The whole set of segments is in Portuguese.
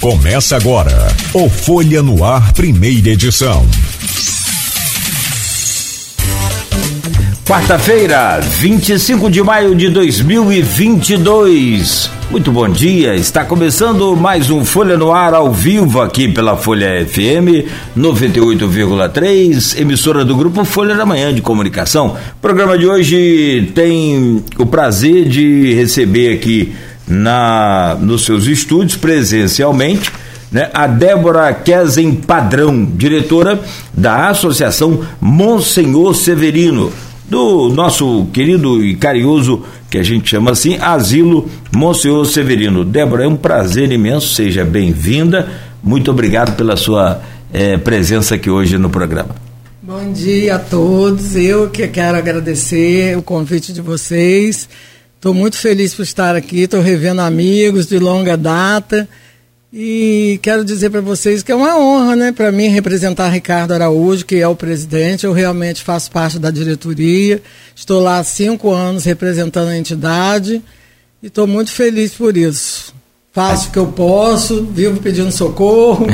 Começa agora o Folha no Ar, primeira edição. Quarta-feira, 25 de maio de 2022. Muito bom dia, está começando mais um Folha no Ar ao vivo aqui pela Folha FM 98,3, emissora do grupo Folha da Manhã de Comunicação. O programa de hoje tem o prazer de receber aqui na nos seus estúdios presencialmente né, a Débora Kesen Padrão, diretora da Associação Monsenhor Severino, do nosso querido e carinhoso, que a gente chama assim, Asilo Monsenhor Severino. Débora, é um prazer imenso, seja bem-vinda. Muito obrigado pela sua eh, presença aqui hoje no programa. Bom dia a todos. Eu que quero agradecer o convite de vocês Estou muito feliz por estar aqui, estou revendo amigos de longa data e quero dizer para vocês que é uma honra, né, para mim representar Ricardo Araújo, que é o presidente. Eu realmente faço parte da diretoria, estou lá há cinco anos representando a entidade e estou muito feliz por isso. Faço o que eu posso, vivo pedindo socorro.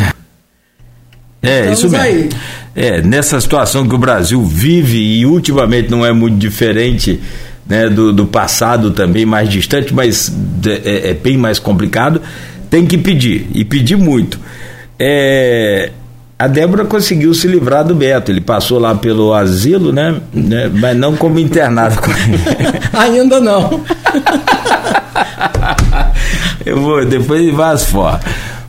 É, Estamos isso mesmo. Aí. É, nessa situação que o Brasil vive e ultimamente não é muito diferente né, do, do passado também mais distante, mas é, é, bem mais complicado, tem que pedir, e pedir muito. É, a Débora conseguiu se livrar do Beto, ele passou lá pelo asilo, né? né mas não como internado. Ainda não. Eu vou, depois vai as fora.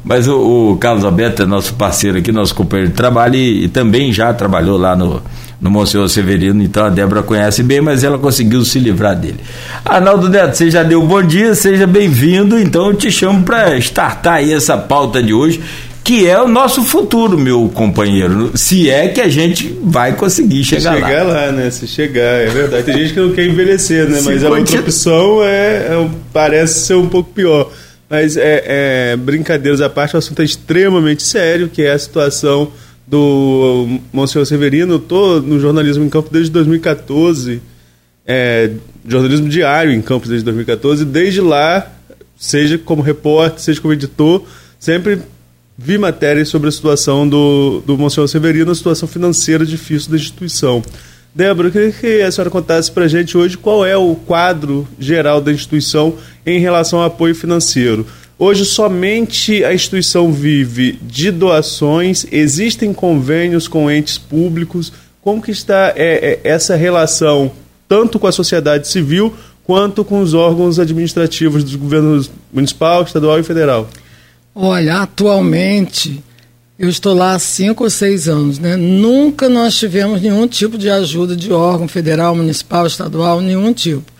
Mas o, o, Carlos Alberto é nosso parceiro aqui, nosso companheiro de trabalho e, e também já trabalhou lá no, no Monsenhor Severino, então a Débora conhece bem, mas ela conseguiu se livrar dele. Arnaldo Neto, você já deu um bom dia, seja bem-vindo, então eu te chamo para startar aí essa pauta de hoje, que é o nosso futuro, meu companheiro, se é que a gente vai conseguir chegar, chegar lá. Chegar lá, né? Se chegar, é verdade. Tem gente que não quer envelhecer, né? Mas a outra opção é, é, parece ser um pouco pior. Mas é, é, brincadeiras à parte, o assunto é extremamente sério, que é a situação do Monsenhor Severino. Eu estou no jornalismo em campo desde 2014, é, jornalismo diário em campo desde 2014. Desde lá, seja como repórter, seja como editor, sempre vi matérias sobre a situação do, do Monsenhor Severino, a situação financeira difícil da instituição. Débora, eu queria que a senhora contasse para a gente hoje qual é o quadro geral da instituição em relação ao apoio financeiro. Hoje somente a instituição vive de doações, existem convênios com entes públicos. Como que está é, é, essa relação tanto com a sociedade civil quanto com os órgãos administrativos dos governos municipal, estadual e federal? Olha, atualmente eu estou lá há cinco ou seis anos, né? Nunca nós tivemos nenhum tipo de ajuda de órgão federal, municipal, estadual, nenhum tipo.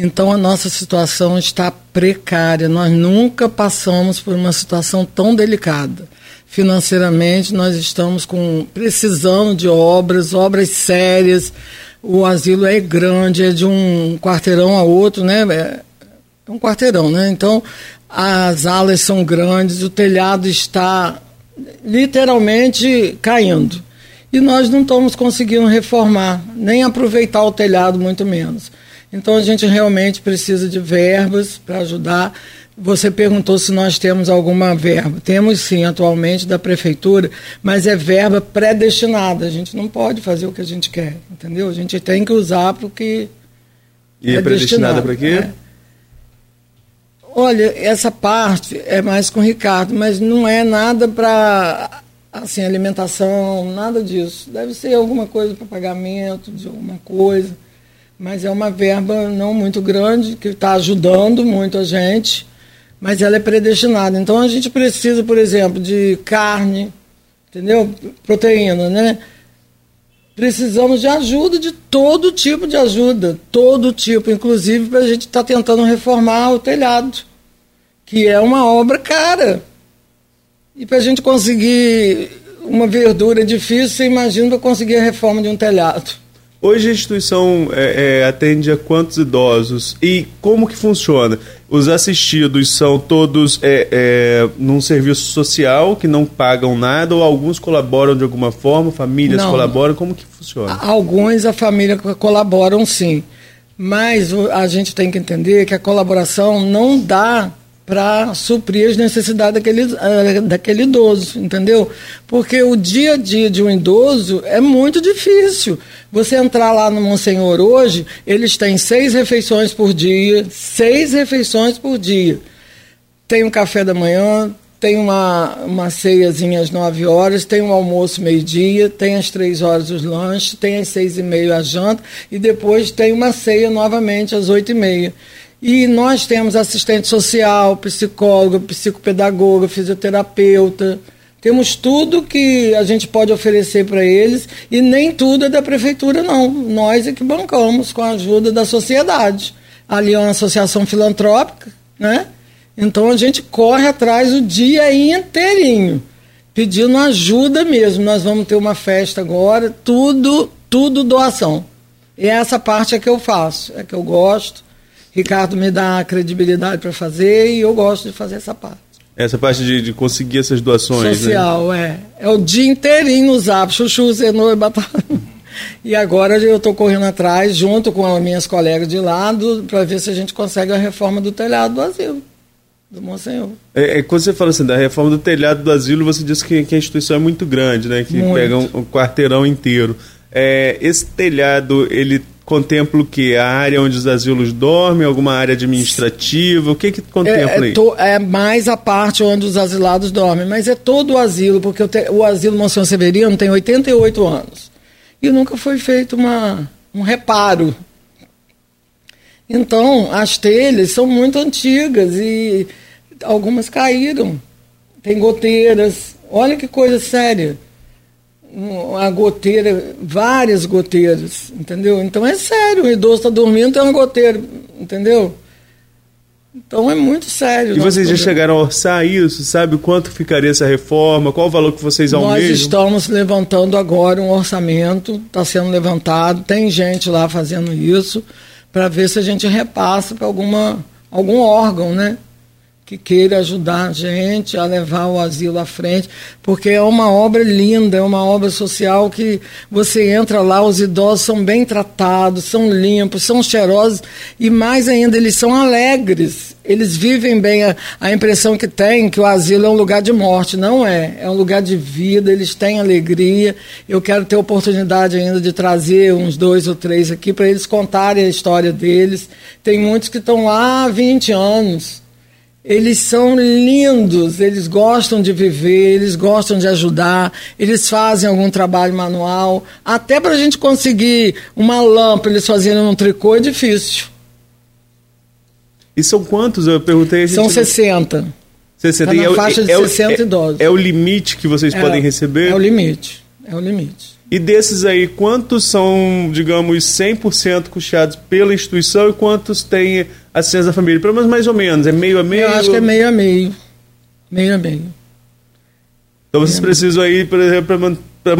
Então a nossa situação está precária. Nós nunca passamos por uma situação tão delicada. Financeiramente, nós estamos com precisando de obras, obras sérias. O asilo é grande, é de um quarteirão a outro, né? É um quarteirão, né? Então as alas são grandes, o telhado está literalmente caindo. E nós não estamos conseguindo reformar, nem aproveitar o telhado, muito menos. Então a gente realmente precisa de verbas para ajudar. Você perguntou se nós temos alguma verba. Temos sim, atualmente, da prefeitura, mas é verba predestinada. A gente não pode fazer o que a gente quer, entendeu? A gente tem que usar para o que. E é, é predestinada para quê? É. Olha, essa parte é mais com o Ricardo, mas não é nada para assim, alimentação, nada disso. Deve ser alguma coisa para pagamento de alguma coisa mas é uma verba não muito grande, que está ajudando muito a gente, mas ela é predestinada. Então a gente precisa, por exemplo, de carne, entendeu? Proteína, né? Precisamos de ajuda, de todo tipo de ajuda, todo tipo, inclusive para a gente estar tá tentando reformar o telhado, que é uma obra cara. E para a gente conseguir uma verdura difícil, você imagina para conseguir a reforma de um telhado. Hoje a instituição é, é, atende a quantos idosos e como que funciona? Os assistidos são todos é, é, num serviço social que não pagam nada ou alguns colaboram de alguma forma, famílias não, colaboram, como que funciona? Alguns a família colaboram sim, mas a gente tem que entender que a colaboração não dá para suprir as necessidades daquele, uh, daquele idoso, entendeu? Porque o dia a dia de um idoso é muito difícil. Você entrar lá no Monsenhor hoje, eles têm seis refeições por dia, seis refeições por dia. Tem um café da manhã, tem uma, uma ceiazinha às 9 horas, tem um almoço meio-dia, tem às 3 horas os lanches, tem às 6 e meia a janta e depois tem uma ceia novamente às 8 e meia. E nós temos assistente social, psicóloga, psicopedagoga, fisioterapeuta. Temos tudo que a gente pode oferecer para eles e nem tudo é da prefeitura, não. Nós é que bancamos com a ajuda da sociedade. Ali é uma associação filantrópica, né? Então a gente corre atrás o dia inteirinho, pedindo ajuda mesmo. Nós vamos ter uma festa agora, tudo, tudo doação. E essa parte é que eu faço, é que eu gosto. Ricardo me dá credibilidade para fazer e eu gosto de fazer essa parte. Essa parte de, de conseguir essas doações. Né? Social, né? é. É o dia inteirinho zap, chuchu, cenoura, batata. E agora eu estou correndo atrás, junto com as minhas colegas de lado, para ver se a gente consegue a reforma do telhado do asilo do Monsenhor. É, é, quando você fala assim da reforma do telhado do asilo, você disse que, que a instituição é muito grande, né? Que muito. pega um, um, quarteirão inteiro. É, esse telhado, ele contempla o que? A área onde os asilos dormem, alguma área administrativa? O que que contempla é, é, to, é mais a parte onde os asilados dormem, mas é todo o asilo, porque o, te, o asilo Monsenhor Severino tem 88 anos. E nunca foi feito uma, um reparo então, as telhas são muito antigas e algumas caíram. Tem goteiras. Olha que coisa séria. A goteira, várias goteiras, entendeu? Então é sério, o idoso está dormindo, tem uma goteira, entendeu? Então é muito sério. E vocês já chegaram a orçar isso? Sabe quanto ficaria essa reforma? Qual o valor que vocês almejam? Nós estamos levantando agora um orçamento, está sendo levantado, tem gente lá fazendo isso para ver se a gente repassa para alguma algum órgão, né? Que queira ajudar a gente a levar o asilo à frente, porque é uma obra linda, é uma obra social que você entra lá, os idosos são bem tratados, são limpos, são cheirosos e mais ainda, eles são alegres eles vivem bem a, a impressão que tem que o asilo é um lugar de morte. Não é. É um lugar de vida, eles têm alegria. Eu quero ter oportunidade ainda de trazer uns dois ou três aqui para eles contarem a história deles. Tem muitos que estão lá há 20 anos. Eles são lindos, eles gostam de viver, eles gostam de ajudar, eles fazem algum trabalho manual. Até para a gente conseguir uma lâmpada, eles fazendo um tricô é difícil. E são quantos? Eu perguntei. São não... 60. 60. Tá na é, faixa de é, 60 é, idosos. É o limite que vocês é, podem receber? É o limite. É o limite. E desses aí, quantos são, digamos, 100% custeados pela instituição e quantos têm assistência da família? Pelo menos mais ou menos, é meio a meio? Eu acho que é meio a meio. Meio a meio. Então vocês precisam aí, por exemplo, para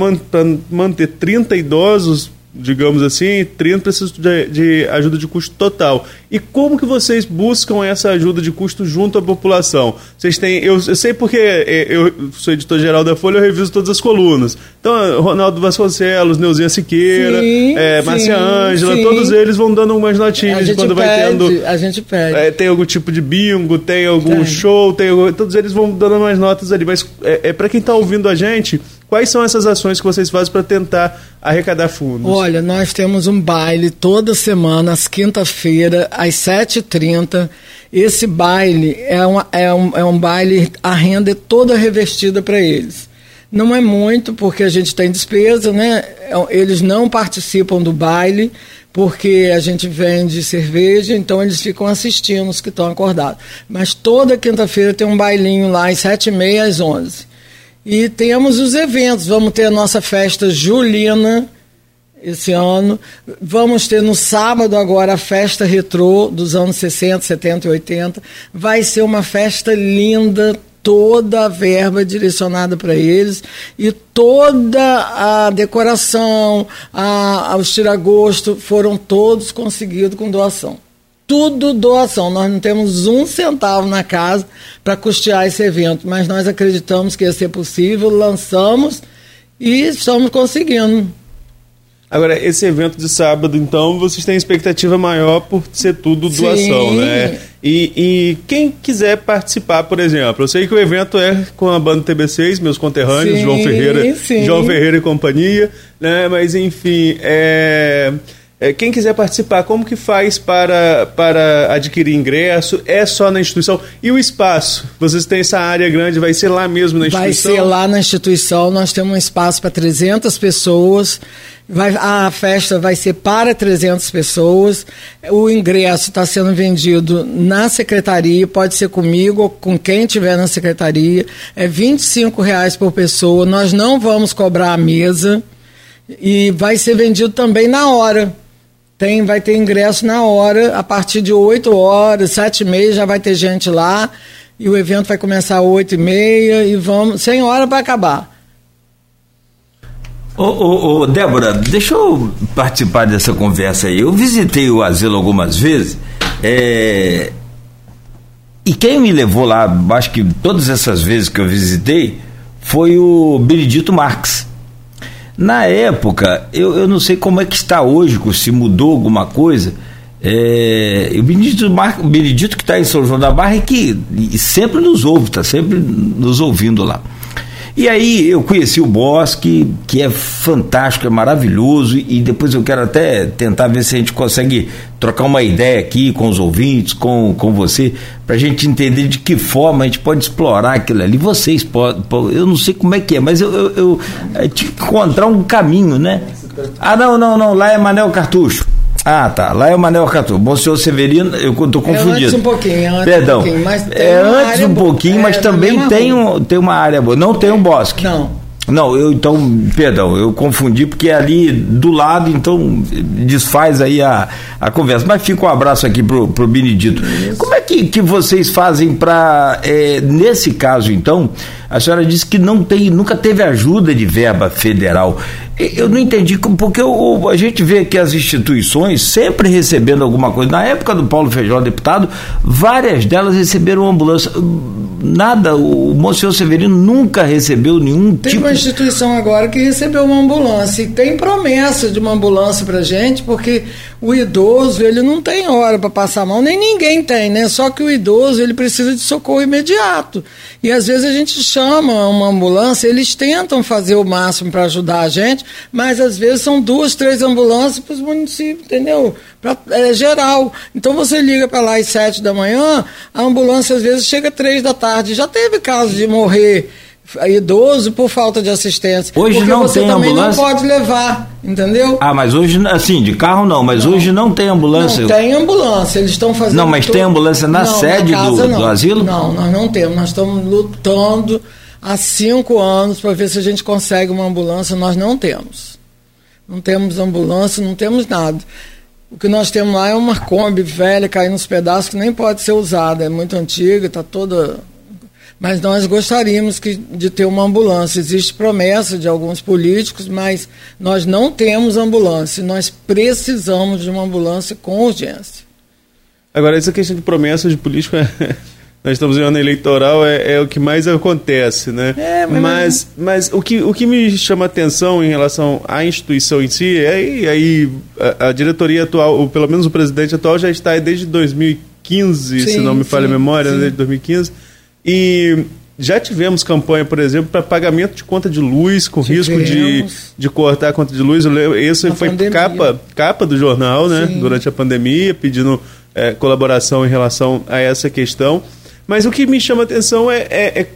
manter 30 idosos digamos assim, 30 precisam de, de, ajuda de custo total. E como que vocês buscam essa ajuda de custo junto à população? Vocês têm, eu, eu sei porque é, eu sou editor-geral da Folha, eu reviso todas as colunas. Então, Ronaldo Vasconcelos, Neuzinha Siqueira, sim, é, Márcia Ângela, todos eles vão dando algumas notinhas quando pede, vai tendo... A gente pede. É, tem algum tipo de bingo, tem algum tem. show, tem, todos eles vão dando umas notas ali. Mas é, é para quem está ouvindo a gente Quais são essas ações que vocês fazem para tentar arrecadar fundos? Olha, nós temos um baile toda semana, às quinta-feira, às 7h30. Esse baile é, uma, é, um, é um baile, a renda é toda revestida para eles. Não é muito, porque a gente tem despesa, né? Eles não participam do baile, porque a gente vende cerveja, então eles ficam assistindo os que estão acordados. Mas toda quinta-feira tem um bailinho lá, às sete e meia às onze. E temos os eventos. Vamos ter a nossa festa julina esse ano. Vamos ter no sábado agora a festa retrô dos anos 60, 70 e 80. Vai ser uma festa linda, toda a verba direcionada para eles e toda a decoração, a, os tiragosto foram todos conseguidos com doação tudo doação. Nós não temos um centavo na casa para custear esse evento, mas nós acreditamos que ia ser possível, lançamos e estamos conseguindo. Agora, esse evento de sábado, então, vocês têm expectativa maior por ser tudo doação, Sim. né? E, e, quem quiser participar, por exemplo, eu sei que o evento é com a banda TB6, meus conterrâneos, sim, João Ferreira, sim. João Ferreira e companhia, né? Mas enfim, é, quem quiser participar, como que faz para, para adquirir ingresso? É só na instituição? E o espaço? Vocês têm essa área grande, vai ser lá mesmo na instituição? Vai ser lá na instituição, nós temos um espaço para 300 pessoas. Vai, a festa vai ser para 300 pessoas. O ingresso está sendo vendido na secretaria, pode ser comigo ou com quem tiver na secretaria. É R$ reais por pessoa. Nós não vamos cobrar a mesa e vai ser vendido também na hora. Tem, vai ter ingresso na hora, a partir de 8 horas, 7 e meia já vai ter gente lá. E o evento vai começar às 8 e meia e vamos, sem hora para acabar. Ô, ô, ô, Débora, deixa eu participar dessa conversa aí. Eu visitei o asilo algumas vezes. É... E quem me levou lá, acho que todas essas vezes que eu visitei, foi o Benedito Marques. Na época, eu, eu não sei como é que está hoje, se mudou alguma coisa. É, o Benedito, Mar... Benedito que está em São João da Barra é que sempre nos ouve, está sempre nos ouvindo lá. E aí eu conheci o Bosque, que é fantástico, é maravilhoso, e depois eu quero até tentar ver se a gente consegue trocar uma ideia aqui com os ouvintes, com, com você, para a gente entender de que forma a gente pode explorar aquilo ali. Vocês podem, eu não sei como é que é, mas eu, eu, eu, eu tive que encontrar um caminho, né? Ah, não, não, não, lá é Manel Cartucho. Ah, tá. Lá é o Manel Catu. Bom senhor Severino, eu estou confundido. É antes um pouquinho, é antes Perdão. um pouquinho. Mas é antes um pouquinho, mas é, também tem, um, tem uma área boa. Não tem um bosque. Não. Não, eu então, perdão, eu confundi porque é ali do lado, então desfaz aí a, a conversa. Mas fica um abraço aqui pro, pro Benedito. Como é que, que vocês fazem para, é, nesse caso então, a senhora disse que não tem, nunca teve ajuda de verba federal. Eu não entendi, porque a gente vê que as instituições sempre recebendo alguma coisa. Na época do Paulo Feijó, deputado, várias delas receberam ambulância. Nada, o Monsenhor Severino nunca recebeu nenhum tem tipo... Tem uma instituição agora que recebeu uma ambulância e tem promessa de uma ambulância para gente, porque o idoso, ele não tem hora para passar mão, nem ninguém tem, né? Só que o idoso, ele precisa de socorro imediato. E às vezes a gente chama uma ambulância, eles tentam fazer o máximo para ajudar a gente, mas às vezes são duas, três ambulâncias para os municípios, entendeu? Pra, é geral. Então você liga para lá às sete da manhã, a ambulância às vezes chega às três da tarde. Já teve caso de morrer idoso por falta de assistência. Hoje porque não você tem também ambulância. não pode levar, entendeu? Ah, mas hoje, assim, de carro não, mas não. hoje não tem ambulância. Não tem ambulância, eles estão fazendo. Não, mas tudo. tem ambulância na não, sede na do, do, asilo? Não, nós não temos. Nós estamos lutando há cinco anos para ver se a gente consegue uma ambulância. Nós não temos. Não temos ambulância, não temos nada. O que nós temos lá é uma Kombi velha caindo nos pedaços que nem pode ser usada. É muito antiga, está toda mas nós gostaríamos que, de ter uma ambulância. Existe promessa de alguns políticos, mas nós não temos ambulância. Nós precisamos de uma ambulância com urgência. Agora, essa questão de promessa de político é. Nós estamos em ano eleitoral, é, é, o que mais acontece, né? É, mas, mas, mas, o, que, o que me chama atenção em relação à instituição em si, é aí, aí a, a, diretoria atual, ou pelo menos o presidente atual, já está desde 2015, sim, se não me falha a memória, né? desde 2015 e já tivemos campanha, por exemplo, para pagamento de conta de luz, com tivemos. risco de, de cortar a conta de luz. Esse foi capa, capa do jornal, né? Sim. Durante a pandemia, pedindo é, colaboração em relação a essa questão. Mas o que me chama a atenção é, é, é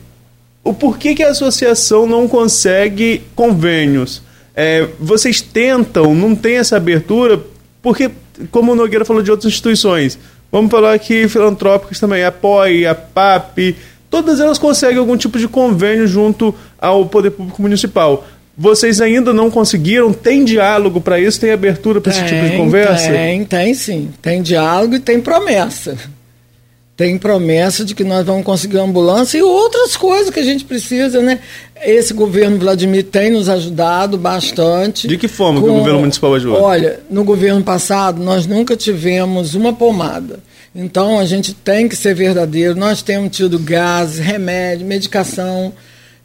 o porquê que a associação não consegue convênios. É, vocês tentam, não tem essa abertura, porque, como o Nogueira falou de outras instituições, vamos falar aqui filantrópicas também, a POI, a PAP, todas elas conseguem algum tipo de convênio junto ao poder público municipal. Vocês ainda não conseguiram? Tem diálogo para isso? Tem abertura para esse tipo de conversa? Tem, tem sim. Tem diálogo e tem promessa. Tem promessa de que nós vamos conseguir ambulância e outras coisas que a gente precisa, né? Esse governo Vladimir tem nos ajudado bastante. De que forma com... que o governo municipal ajuda? Olha, no governo passado nós nunca tivemos uma pomada. Então a gente tem que ser verdadeiro. Nós temos tido gás, remédio, medicação,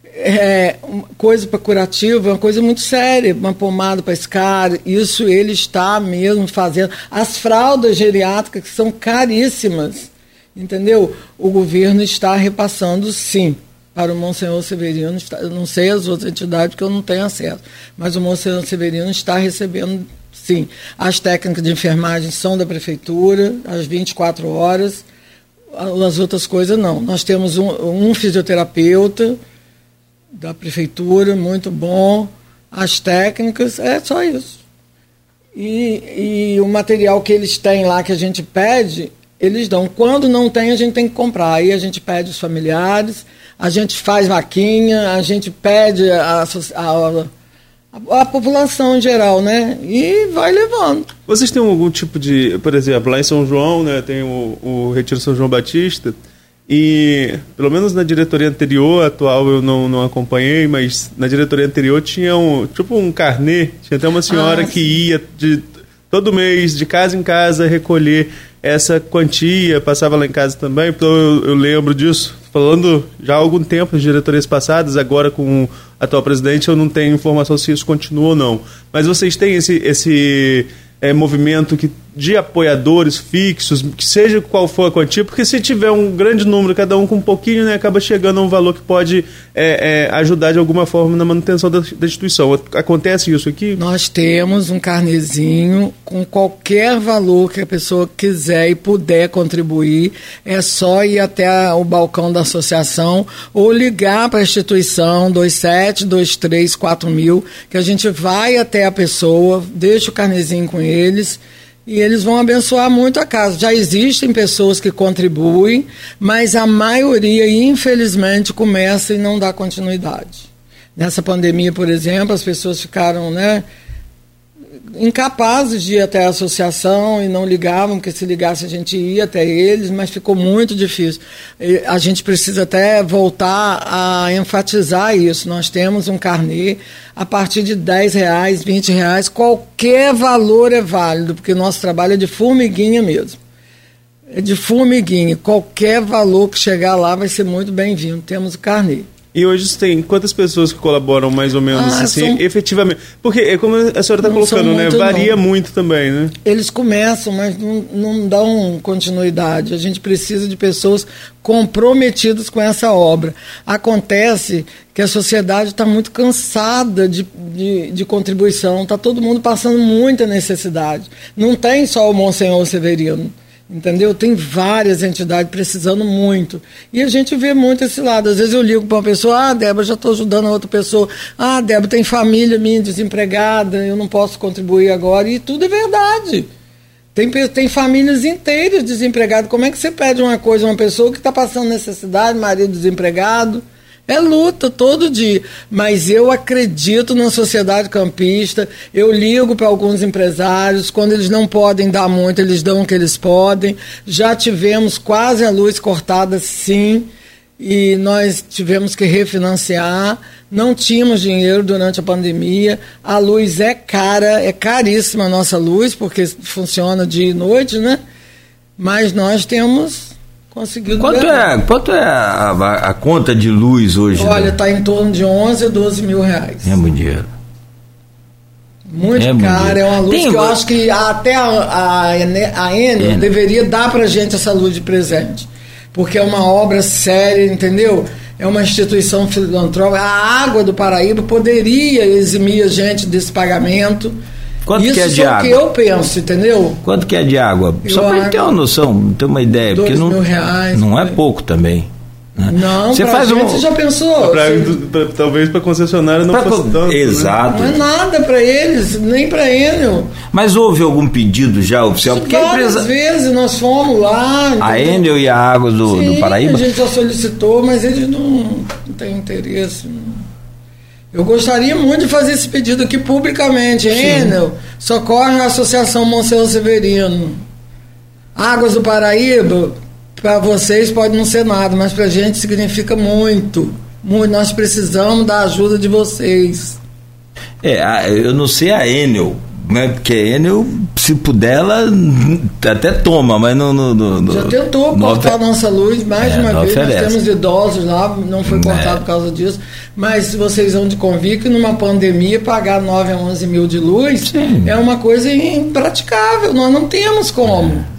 é, coisa para curativa, uma coisa muito séria, uma pomada para esse cara. Isso ele está mesmo fazendo. As fraldas geriátricas que são caríssimas. entendeu? O governo está repassando sim para o Monsenhor Severino, eu não sei as outras entidades porque eu não tenho acesso, mas o Monsenhor Severino está recebendo sim. As técnicas de enfermagem são da prefeitura, às 24 horas, as outras coisas não. Nós temos um, um fisioterapeuta da prefeitura, muito bom, as técnicas, é só isso. E, e o material que eles têm lá que a gente pede, eles dão. Quando não tem, a gente tem que comprar. Aí a gente pede os familiares, a gente faz vaquinha, a gente pede a, a, a, a, população em geral, né? E vai levando. Vocês têm algum tipo de, por exemplo, lá em São João, né, tem o, o Retiro São João Batista, e, pelo menos na diretoria anterior, atual eu não, não acompanhei, mas na diretoria anterior tinha um, tipo um carnê, tinha até uma senhora ah, que ia de, todo mês, de casa em casa, recolher essa quantia, passava lá em casa também, então eu, eu lembro disso, falando já há algum tempo de diretorias passadas, agora com o atual presidente eu não tenho informação se isso continua ou não. Mas vocês têm esse, esse é, movimento que, de apoiadores fixos, que seja qual for a quantia, porque se tiver um grande número, cada um com um pouquinho, né, acaba chegando a um valor que pode é, é, ajudar de alguma forma na manutenção da, da, instituição. Acontece isso aqui? Nós temos um carnezinho com qualquer valor que a pessoa quiser e puder contribuir, é só ir até o balcão da associação ou ligar para a instituição 27234000 mil, que a gente vai até a pessoa, deixa o carnezinho com eles e eles vão abençoar muito a casa. Já existem pessoas que contribuem, mas a maioria, infelizmente, começa e não dá continuidade. Nessa pandemia, por exemplo, as pessoas ficaram, né? Incapazes de ir até a associação e não ligavam, porque se ligasse a gente ia até eles, mas ficou muito difícil. E a gente precisa até voltar a enfatizar isso. Nós temos um carnê a partir de 10 reais, 20 reais, qualquer valor é válido, porque o nosso trabalho é de formiguinha mesmo. É de formiguinha. Qualquer valor que chegar lá vai ser muito bem-vindo. Temos o carnê. E hoje tem quantas pessoas que colaboram mais ou menos ah, assim, são... efetivamente? Porque é como a senhora está colocando, né? Varia não. muito também, né? Eles começam, mas não, não dão continuidade. A gente precisa de pessoas comprometidas com essa obra. Acontece que a sociedade está muito cansada de, de, de contribuição, está todo mundo passando muita necessidade. Não tem só o Monsenhor Severino. Entendeu? Tem várias entidades precisando muito. E a gente vê muito esse lado. Às vezes eu ligo para uma pessoa, ah, Débora, já estou ajudando a outra pessoa. Ah, Débora, tem família minha desempregada, eu não posso contribuir agora. E tudo é verdade. Tem, tem famílias inteiras desempregadas. Como é que você pede uma coisa a uma pessoa que está passando necessidade, marido desempregado? É luta todo dia. Mas eu acredito na sociedade campista. Eu ligo para alguns empresários. Quando eles não podem dar muito, eles dão o que eles podem. Já tivemos quase a luz cortada, sim. E nós tivemos que refinanciar. Não tínhamos dinheiro durante a pandemia. A luz é cara, é caríssima a nossa luz, porque funciona dia e noite, né? Mas nós temos Quanto é, quanto é a, a, conta de luz hoje? Olha, está né? em torno de 11 a 12 mil reais. É muito dinheiro. Muito é caro, é uma luz Tem, que eu acho que até a, a, a Enel deveria dar para gente essa luz de presente. Porque é uma obra séria, entendeu? É uma instituição filantrópica. A água do Paraíba poderia eximir a gente desse pagamento Quanto Isso que é de água? que eu penso, entendeu? Quanto que é de água? Eu Só para ter uma noção, ter uma ideia, porque não, mil reais, não é pouco também. Né? Não, você faz gente, um... você já pensou? Pra, pra, talvez para concessionária não pra, fosse tanto. Né? Exato. Né? Não é nada para eles, nem para Enel. Mas houve algum pedido já oficial? Porque Várias empresa... vezes nós fomos lá. Entendeu? A Enel e a Água do, Sim, do Paraíba? A gente já solicitou, mas eles não, não têm interesse. Eu gostaria muito de fazer esse pedido aqui publicamente. Enel, socorre a Associação Monsenhor Severino. Águas do Paraíba, para vocês pode não ser nada, mas para a gente significa muito. muito. Nós precisamos da ajuda de vocês. É, eu não sei a Enel, né? Porque a Enel, se puder, ela até toma, mas não. No, no, Já tentou cortar a nossa luz mais é, de uma vez. Oferece. Nós temos idosos lá, não foi cortado é. por causa disso. Mas vocês vão de convir que numa pandemia pagar 9 a 11 mil de luz Sim. é uma coisa impraticável. Nós não temos como. É.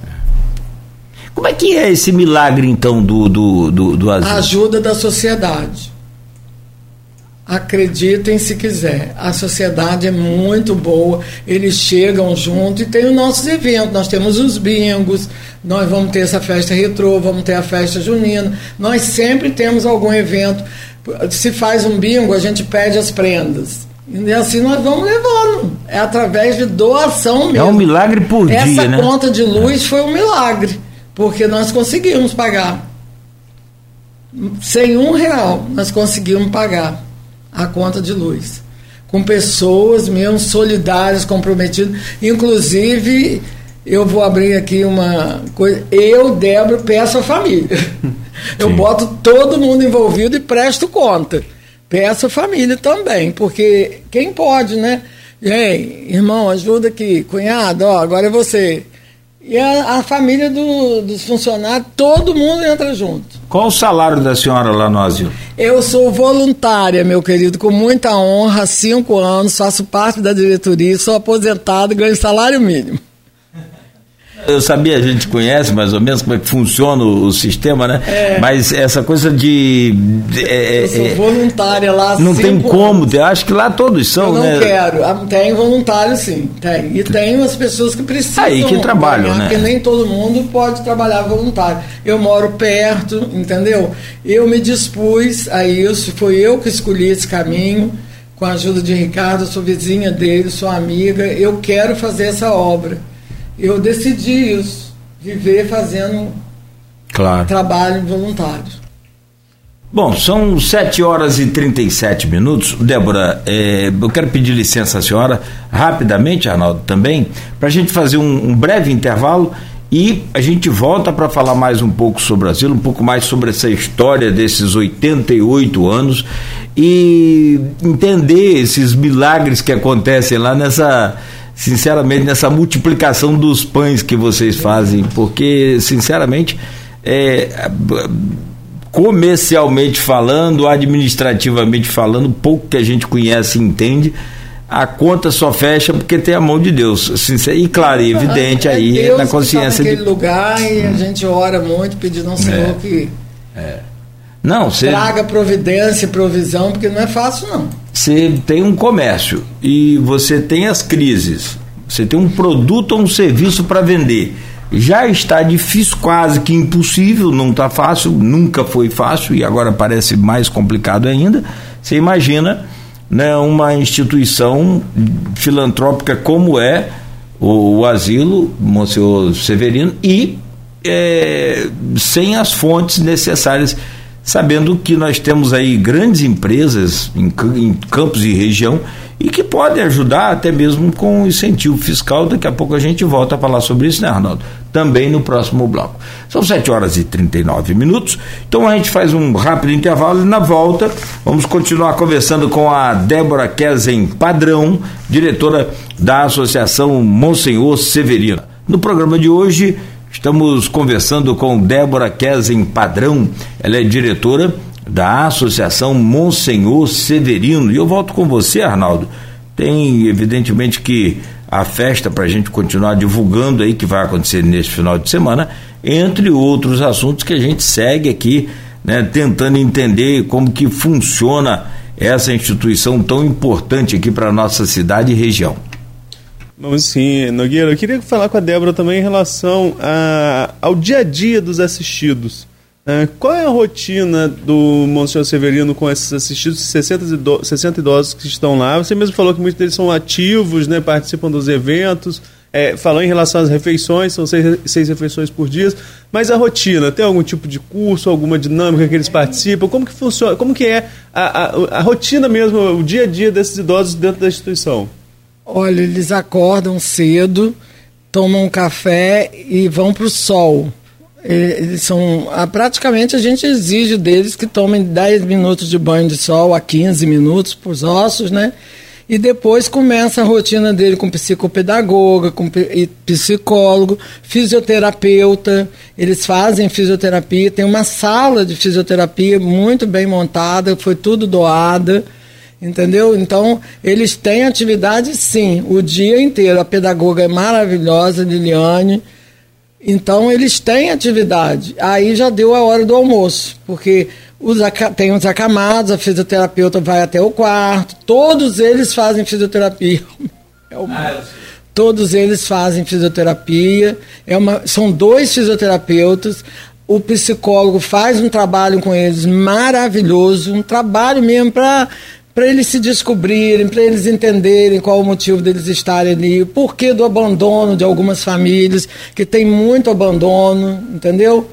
Como é que é esse milagre, então, do, do, do, do asilo? Ajuda da sociedade. Acreditem se quiser. A sociedade é muito boa, eles chegam junto e tem os nossos eventos. Nós temos os bingos, nós vamos ter essa festa retrô, vamos ter a festa junina. Nós sempre temos algum evento. Se faz um bingo, a gente pede as prendas. E assim nós vamos levando. É através de doação mesmo. É um milagre por Essa dia, né? Essa conta de luz foi um milagre, porque nós conseguimos pagar. Sem um real, nós conseguimos pagar a conta de luz. Com pessoas mesmo solidárias, comprometidas. Inclusive, eu vou abrir aqui uma coisa. Eu, Débora, peço à família. Eu boto todo mundo envolvido e presto conta. Peço à família também, porque quem pode, né? Ei, irmão, ajuda aqui, cunhado, ó, agora é você. E a, a família do, dos funcionários, todo mundo entra junto. Qual o salário da senhora lá no asilo? Eu sou voluntária, meu querido, com muita honra, há cinco anos, faço parte da diretoria, sou aposentado e ganho salário mínimo. Eu sabia, a gente conhece mais ou menos como é que funciona o, sistema, né? É. Mas essa coisa de. de é, eu sou é, voluntária lá. Não tem como, anos. acho que lá todos são, eu não né? quero. Tem voluntário sim, tem. E tem as pessoas que precisam. Aí que trabalham, né? Porque nem todo mundo pode trabalhar voluntário. Eu moro perto, entendeu? Eu me dispus a isso, foi eu que escolhi esse caminho. Com a ajuda de Ricardo, sou vizinha dele, sou amiga. Eu quero fazer essa obra eu decidi isso, viver fazendo claro. trabalho voluntário. Bom, são 7 horas e 37 minutos. Débora, é, eu quero pedir licença à senhora, rapidamente, Arnaldo, também, para a gente fazer um, um, breve intervalo e a gente volta para falar mais um pouco sobre o asilo, um pouco mais sobre essa história desses 88 anos e entender esses milagres que acontecem lá nessa sinceramente, nessa multiplicação dos pães que vocês fazem, porque, sinceramente, é, comercialmente falando, administrativamente falando, pouco que a gente conhece e entende, a conta só fecha porque tem a mão de Deus. E claro, e evidente é aí Deus na consciência que tá de lugar e a gente ora muito pedindo ao Senhor é. que é. Não, cê... traga providência e provisão, porque não é fácil não você tem um comércio e você tem as crises, você tem um produto ou um serviço para vender. Já está difícil, quase que impossível, não está fácil, nunca foi fácil e agora parece mais complicado ainda. Você imagina né, uma instituição filantrópica como é o, o asilo, Monsenhor Severino, e é, sem as fontes necessárias sabendo que nós temos aí grandes empresas em, em campos e região e que podem ajudar até mesmo com incentivo fiscal. Daqui a pouco a gente volta a falar sobre isso, né, Arnaldo? Também no próximo bloco. São 7 horas e 39 minutos, então a gente faz um rápido intervalo e na volta vamos continuar conversando com a Débora Kesen Padrão, diretora da Associação Monsenhor Severino. No programa de hoje, Estamos conversando com Débora Kesen Padrão, ela é diretora da Associação Monsenhor Severino. E eu volto com você, Arnaldo. Tem, evidentemente, que a festa para a gente continuar divulgando aí que vai acontecer neste final de semana, entre outros assuntos que a gente segue aqui, né, tentando entender como que funciona essa instituição tão importante aqui para a nossa cidade e região. Vamos sim, Nogueira. Eu queria falar com a Débora também em relação a, ao dia a dia dos assistidos. É, qual é a rotina do Monsenhor Severino com esses assistidos, 60 idosos, 60 idosos que estão lá? Você mesmo falou que muitos deles são ativos, né, participam dos eventos. É, falou em relação às refeições, são seis, seis refeições por dia, mas a rotina, tem algum tipo de curso, alguma dinâmica que eles participam? Como que funciona, como que é a, a, a rotina mesmo, o dia a dia desses idosos dentro da instituição? Olha, eles acordam cedo, tomam um café e vão para o sol. Eles são. Praticamente a gente exige deles que tomem 10 minutos de banho de sol a 15 minutos para os ossos, né? E depois começa a rotina dele com psicopedagoga, com psicólogo, fisioterapeuta. Eles fazem fisioterapia, tem uma sala de fisioterapia muito bem montada, foi tudo doada. Entendeu? Então, eles têm atividade sim, o dia inteiro. A pedagoga é maravilhosa, Liliane. Então eles têm atividade. Aí já deu a hora do almoço, porque os, tem os acamados, a fisioterapeuta vai até o quarto, todos eles fazem fisioterapia. É uma, todos eles fazem fisioterapia. É uma, são dois fisioterapeutas. O psicólogo faz um trabalho com eles maravilhoso, um trabalho mesmo para para eles se descobrirem, para eles entenderem qual o motivo deles estarem ali, o porquê do abandono de algumas famílias, que tem muito abandono, entendeu?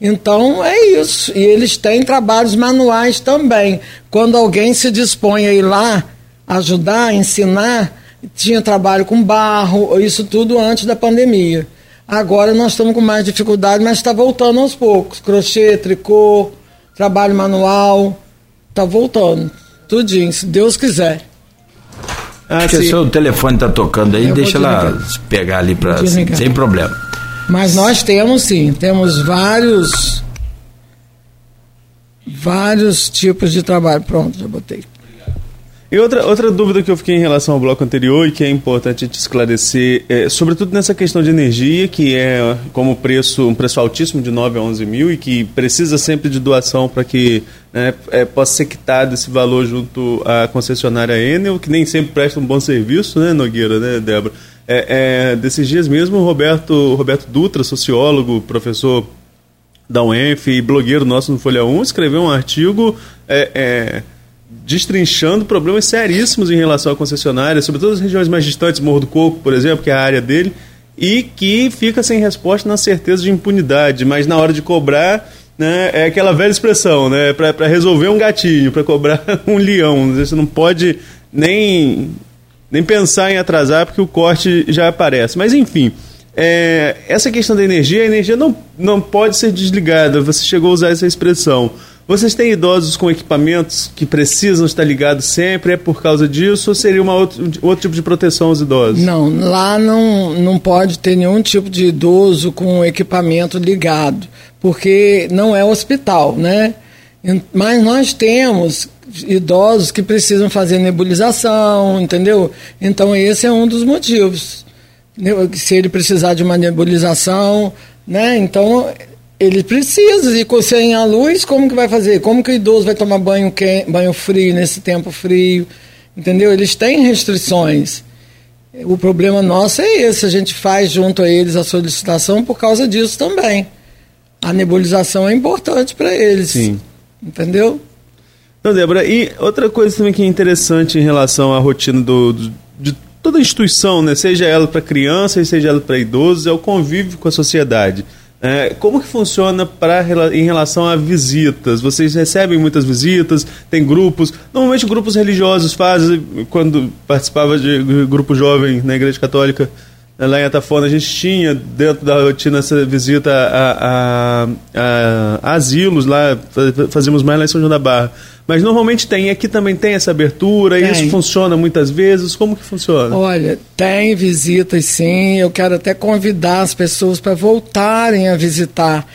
Então é isso. E eles têm trabalhos manuais também. Quando alguém se dispõe a ir lá ajudar, ensinar, tinha trabalho com barro, isso tudo antes da pandemia. Agora nós estamos com mais dificuldade, mas está voltando aos poucos. Crochê, tricô, trabalho manual, está voltando. Tudinho, se Deus quiser. Ah, Acho que o seu telefone está tocando aí, Eu deixa ela pegar ali para sem problema. Mas nós temos sim, temos vários vários tipos de trabalho. Pronto, já botei. E outra, outra dúvida que eu fiquei em relação ao bloco anterior e que é importante te esclarecer, é, sobretudo nessa questão de energia, que é como preço, um preço altíssimo de 9 a 11 mil e que precisa sempre de doação para que né, é, possa ser quitado esse valor junto à concessionária Enel, que nem sempre presta um bom serviço, né, Nogueira, né, Débora? É, é, desses dias mesmo, Roberto, Roberto Dutra, sociólogo, professor da UENF e blogueiro nosso no Folha 1, escreveu um artigo é, é destrinchando problemas seríssimos em relação à concessionária, sobretudo as regiões mais distantes, Morro do Coco, por exemplo, que é a área dele, e que fica sem resposta na certeza de impunidade, mas na hora de cobrar, né, é aquela velha expressão, né, para resolver um gatinho, para cobrar um leão, você não pode nem, nem pensar em atrasar porque o corte já aparece. Mas enfim, é, essa questão da energia, a energia não, não pode ser desligada, você chegou a usar essa expressão. Vocês têm idosos com equipamentos que precisam estar ligados sempre? É por causa disso ou seria uma outro, outro tipo de proteção aos idosos? Não, lá não, não pode ter nenhum tipo de idoso com equipamento ligado, porque não é hospital, né? Mas nós temos idosos que precisam fazer nebulização, entendeu? Então esse é um dos motivos. Se ele precisar de uma nebulização, né? Então ele precisa, e sem a luz, como que vai fazer? Como que o idoso vai tomar banho, quente, banho frio nesse tempo frio? Entendeu? Eles têm restrições. O problema nosso é esse, a gente faz junto a eles a solicitação por causa disso também. A nebulização é importante para eles. Sim. Entendeu? Então, Débora, e outra coisa também que é interessante em relação à rotina do, do de toda instituição, né? seja ela para criança, seja ela para idosos, é o convívio com a sociedade. É, como que funciona pra, em relação a visitas? Vocês recebem muitas visitas? Tem grupos? Normalmente grupos religiosos fazem, quando participava de grupo jovem na Igreja Católica, lá em Atafona, a gente tinha dentro da rotina essa visita a, a, a, asilos lá, fazíamos mais lá em São João da Barra. Mas normalmente tem, aqui também tem essa abertura, tem. isso funciona muitas vezes, como que funciona? Olha, tem visitas sim, eu quero até convidar as pessoas para voltarem a visitar.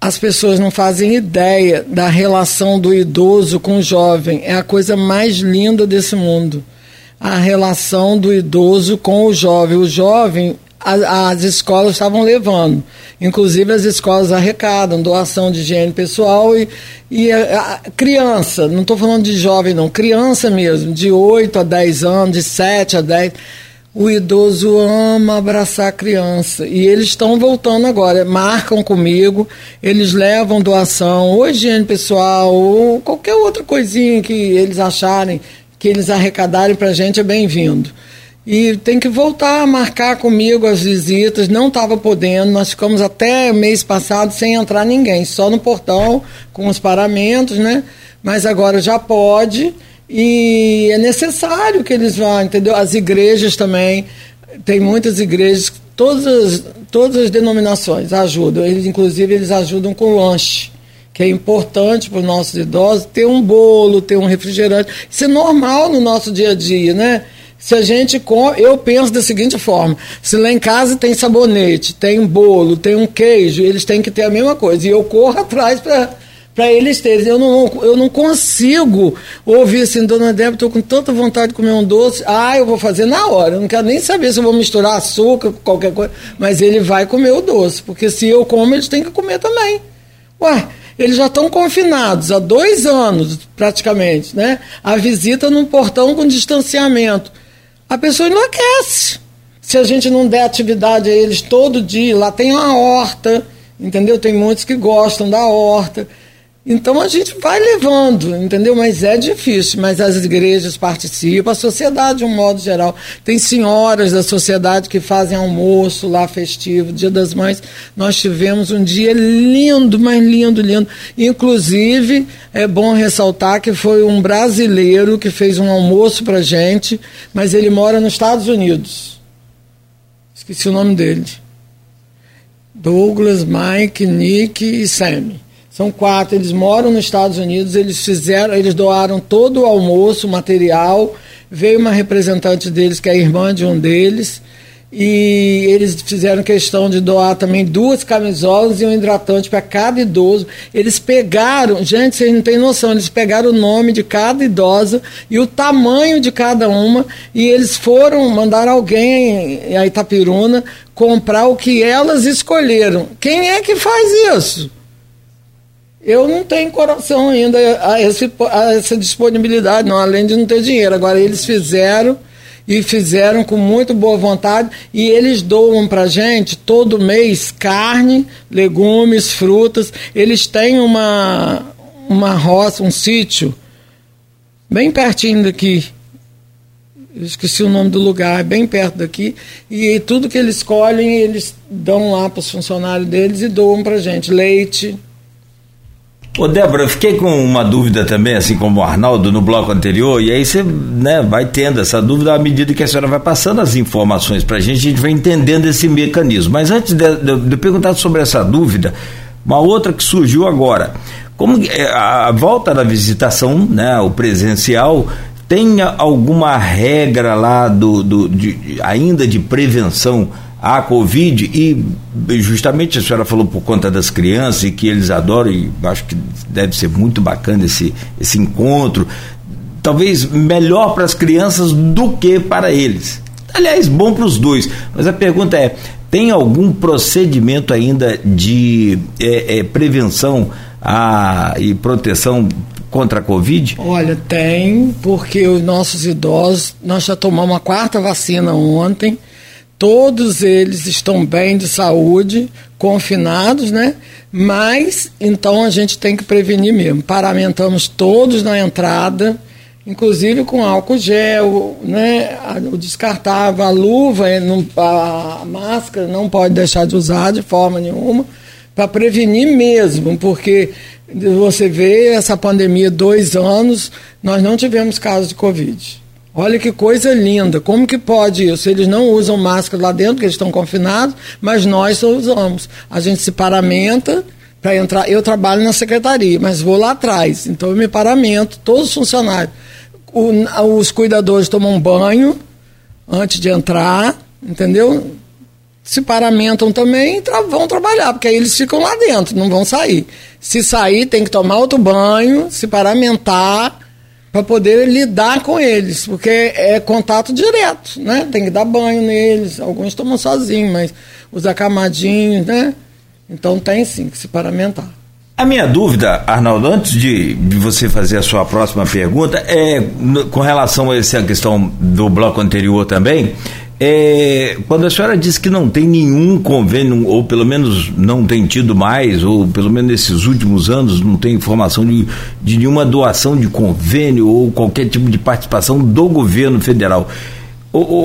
As pessoas não fazem ideia da relação do idoso com o jovem, é a coisa mais linda desse mundo a relação do idoso com o jovem. O jovem, a, as escolas estavam levando. Inclusive, as escolas arrecadam doação de higiene pessoal e, e a, a criança, não estou falando de jovem, não, criança mesmo, de 8 a 10 anos, de 7 a 10. O idoso ama abraçar a criança e eles estão voltando agora. Marcam comigo, eles levam doação, ou higiene pessoal, ou qualquer outra coisinha que eles acharem que eles arrecadarem para a gente é bem-vindo. E tem que voltar a marcar comigo as visitas, não estava podendo, nós ficamos até mês passado sem entrar ninguém, só no portão, com os paramentos, né? Mas agora já pode e é necessário que eles vá, entendeu? As igrejas também, tem muitas igrejas, todas, todas as denominações ajudam, eles, inclusive eles ajudam com lanche que é importante para os nossos idosos, ter um bolo, ter um refrigerante. Isso é normal no nosso dia a dia, né? Se a gente come, eu penso da seguinte forma: se lá em casa tem sabonete, tem bolo, tem um queijo, eles têm que ter a mesma coisa. E eu corro atrás para eles terem. Eu não, eu não consigo ouvir assim, dona Débora, estou com tanta vontade de comer um doce, ah, eu vou fazer na hora. Eu não quero nem saber se eu vou misturar açúcar, qualquer coisa, mas ele vai comer o doce, porque se eu como, eles têm que comer também. Ué, eles já estão confinados há dois anos, praticamente, né? A visita num portão com distanciamento. A pessoa enlouquece. Se a gente não der atividade a eles todo dia, lá tem uma horta, entendeu? Tem muitos que gostam da horta. Então a gente vai levando, entendeu? Mas é difícil, mas as igrejas participam, a sociedade de um modo geral. Tem senhoras da sociedade que fazem almoço lá festivo, Dia das Mães. Nós tivemos um dia lindo, mas lindo, lindo. Inclusive, é bom ressaltar que foi um brasileiro que fez um almoço pra gente, mas ele mora nos Estados Unidos. Esqueci o nome dele. Douglas, Mike, Nick e Sammy. São quatro, eles moram nos Estados Unidos, eles fizeram, eles doaram todo o almoço, material. Veio uma representante deles, que é irmã de um deles, e eles fizeram questão de doar também duas camisolas e um hidratante para cada idoso. Eles pegaram, gente, vocês não têm noção, eles pegaram o nome de cada idosa e o tamanho de cada uma, e eles foram mandar alguém a Itapiruna comprar o que elas escolheram. Quem é que faz isso? Eu não tenho coração ainda a, esse, a essa disponibilidade, não, além de não ter dinheiro. Agora, eles fizeram e fizeram com muito boa vontade e eles doam para gente todo mês carne, legumes, frutas. Eles têm uma, uma roça, um sítio bem pertinho daqui. Eu esqueci o nome do lugar, bem perto daqui. E tudo que eles colhem, eles dão lá para os funcionários deles e doam para gente. Leite, Ô Débora, eu fiquei com uma dúvida também, assim como o Arnaldo no bloco anterior, e aí você né, vai tendo essa dúvida à medida que a senhora vai passando as informações para a gente, a gente vai entendendo esse mecanismo. Mas antes de, de, de perguntar sobre essa dúvida, uma outra que surgiu agora. Como é, a volta da visitação, né, o presencial, tem alguma regra lá do, do de, ainda de prevenção a Covid e justamente a senhora falou por conta das crianças e que eles adoram e acho que deve ser muito bacana esse, esse encontro, talvez melhor para as crianças do que para eles. Aliás, bom para os dois. Mas a pergunta é: tem algum procedimento ainda de é, é, prevenção a, e proteção contra a Covid? Olha, tem, porque os nossos idosos, nós já tomamos a quarta vacina ontem todos eles estão bem de saúde, confinados, né? Mas então a gente tem que prevenir mesmo. Paramentamos todos na entrada, inclusive com álcool gel, né? O descartável, a luva, a máscara não pode deixar de usar de forma nenhuma, para prevenir mesmo, porque você vê essa pandemia dois anos, nós não tivemos casos de Covid. Olha que coisa linda. Como que pode isso? Eles não usam máscara lá dentro, porque eles estão confinados, mas nós só usamos. A gente se paramenta para entrar. Eu trabalho na secretaria, mas vou lá atrás. Então eu me paramento, todos os funcionários. O, os cuidadores tomam banho antes de entrar, entendeu? Se paramentam também e vão trabalhar, porque aí eles ficam lá dentro, não vão sair. Se sair, tem que tomar outro banho, se paramentar para poder lidar com eles, porque é contato direto, né? Tem que dar banho neles, alguns tomam sozinhos, mas os acamadinhos, né? Então tem sim que se paramentar. A minha dúvida, Arnaldo, antes de, você fazer a sua próxima pergunta, é com relação a essa questão do bloco anterior também, é, quando a senhora diz que não tem nenhum convênio, ou pelo menos não tem tido mais, ou pelo menos nesses últimos anos não tem informação de, de nenhuma doação de convênio ou qualquer tipo de participação do governo federal.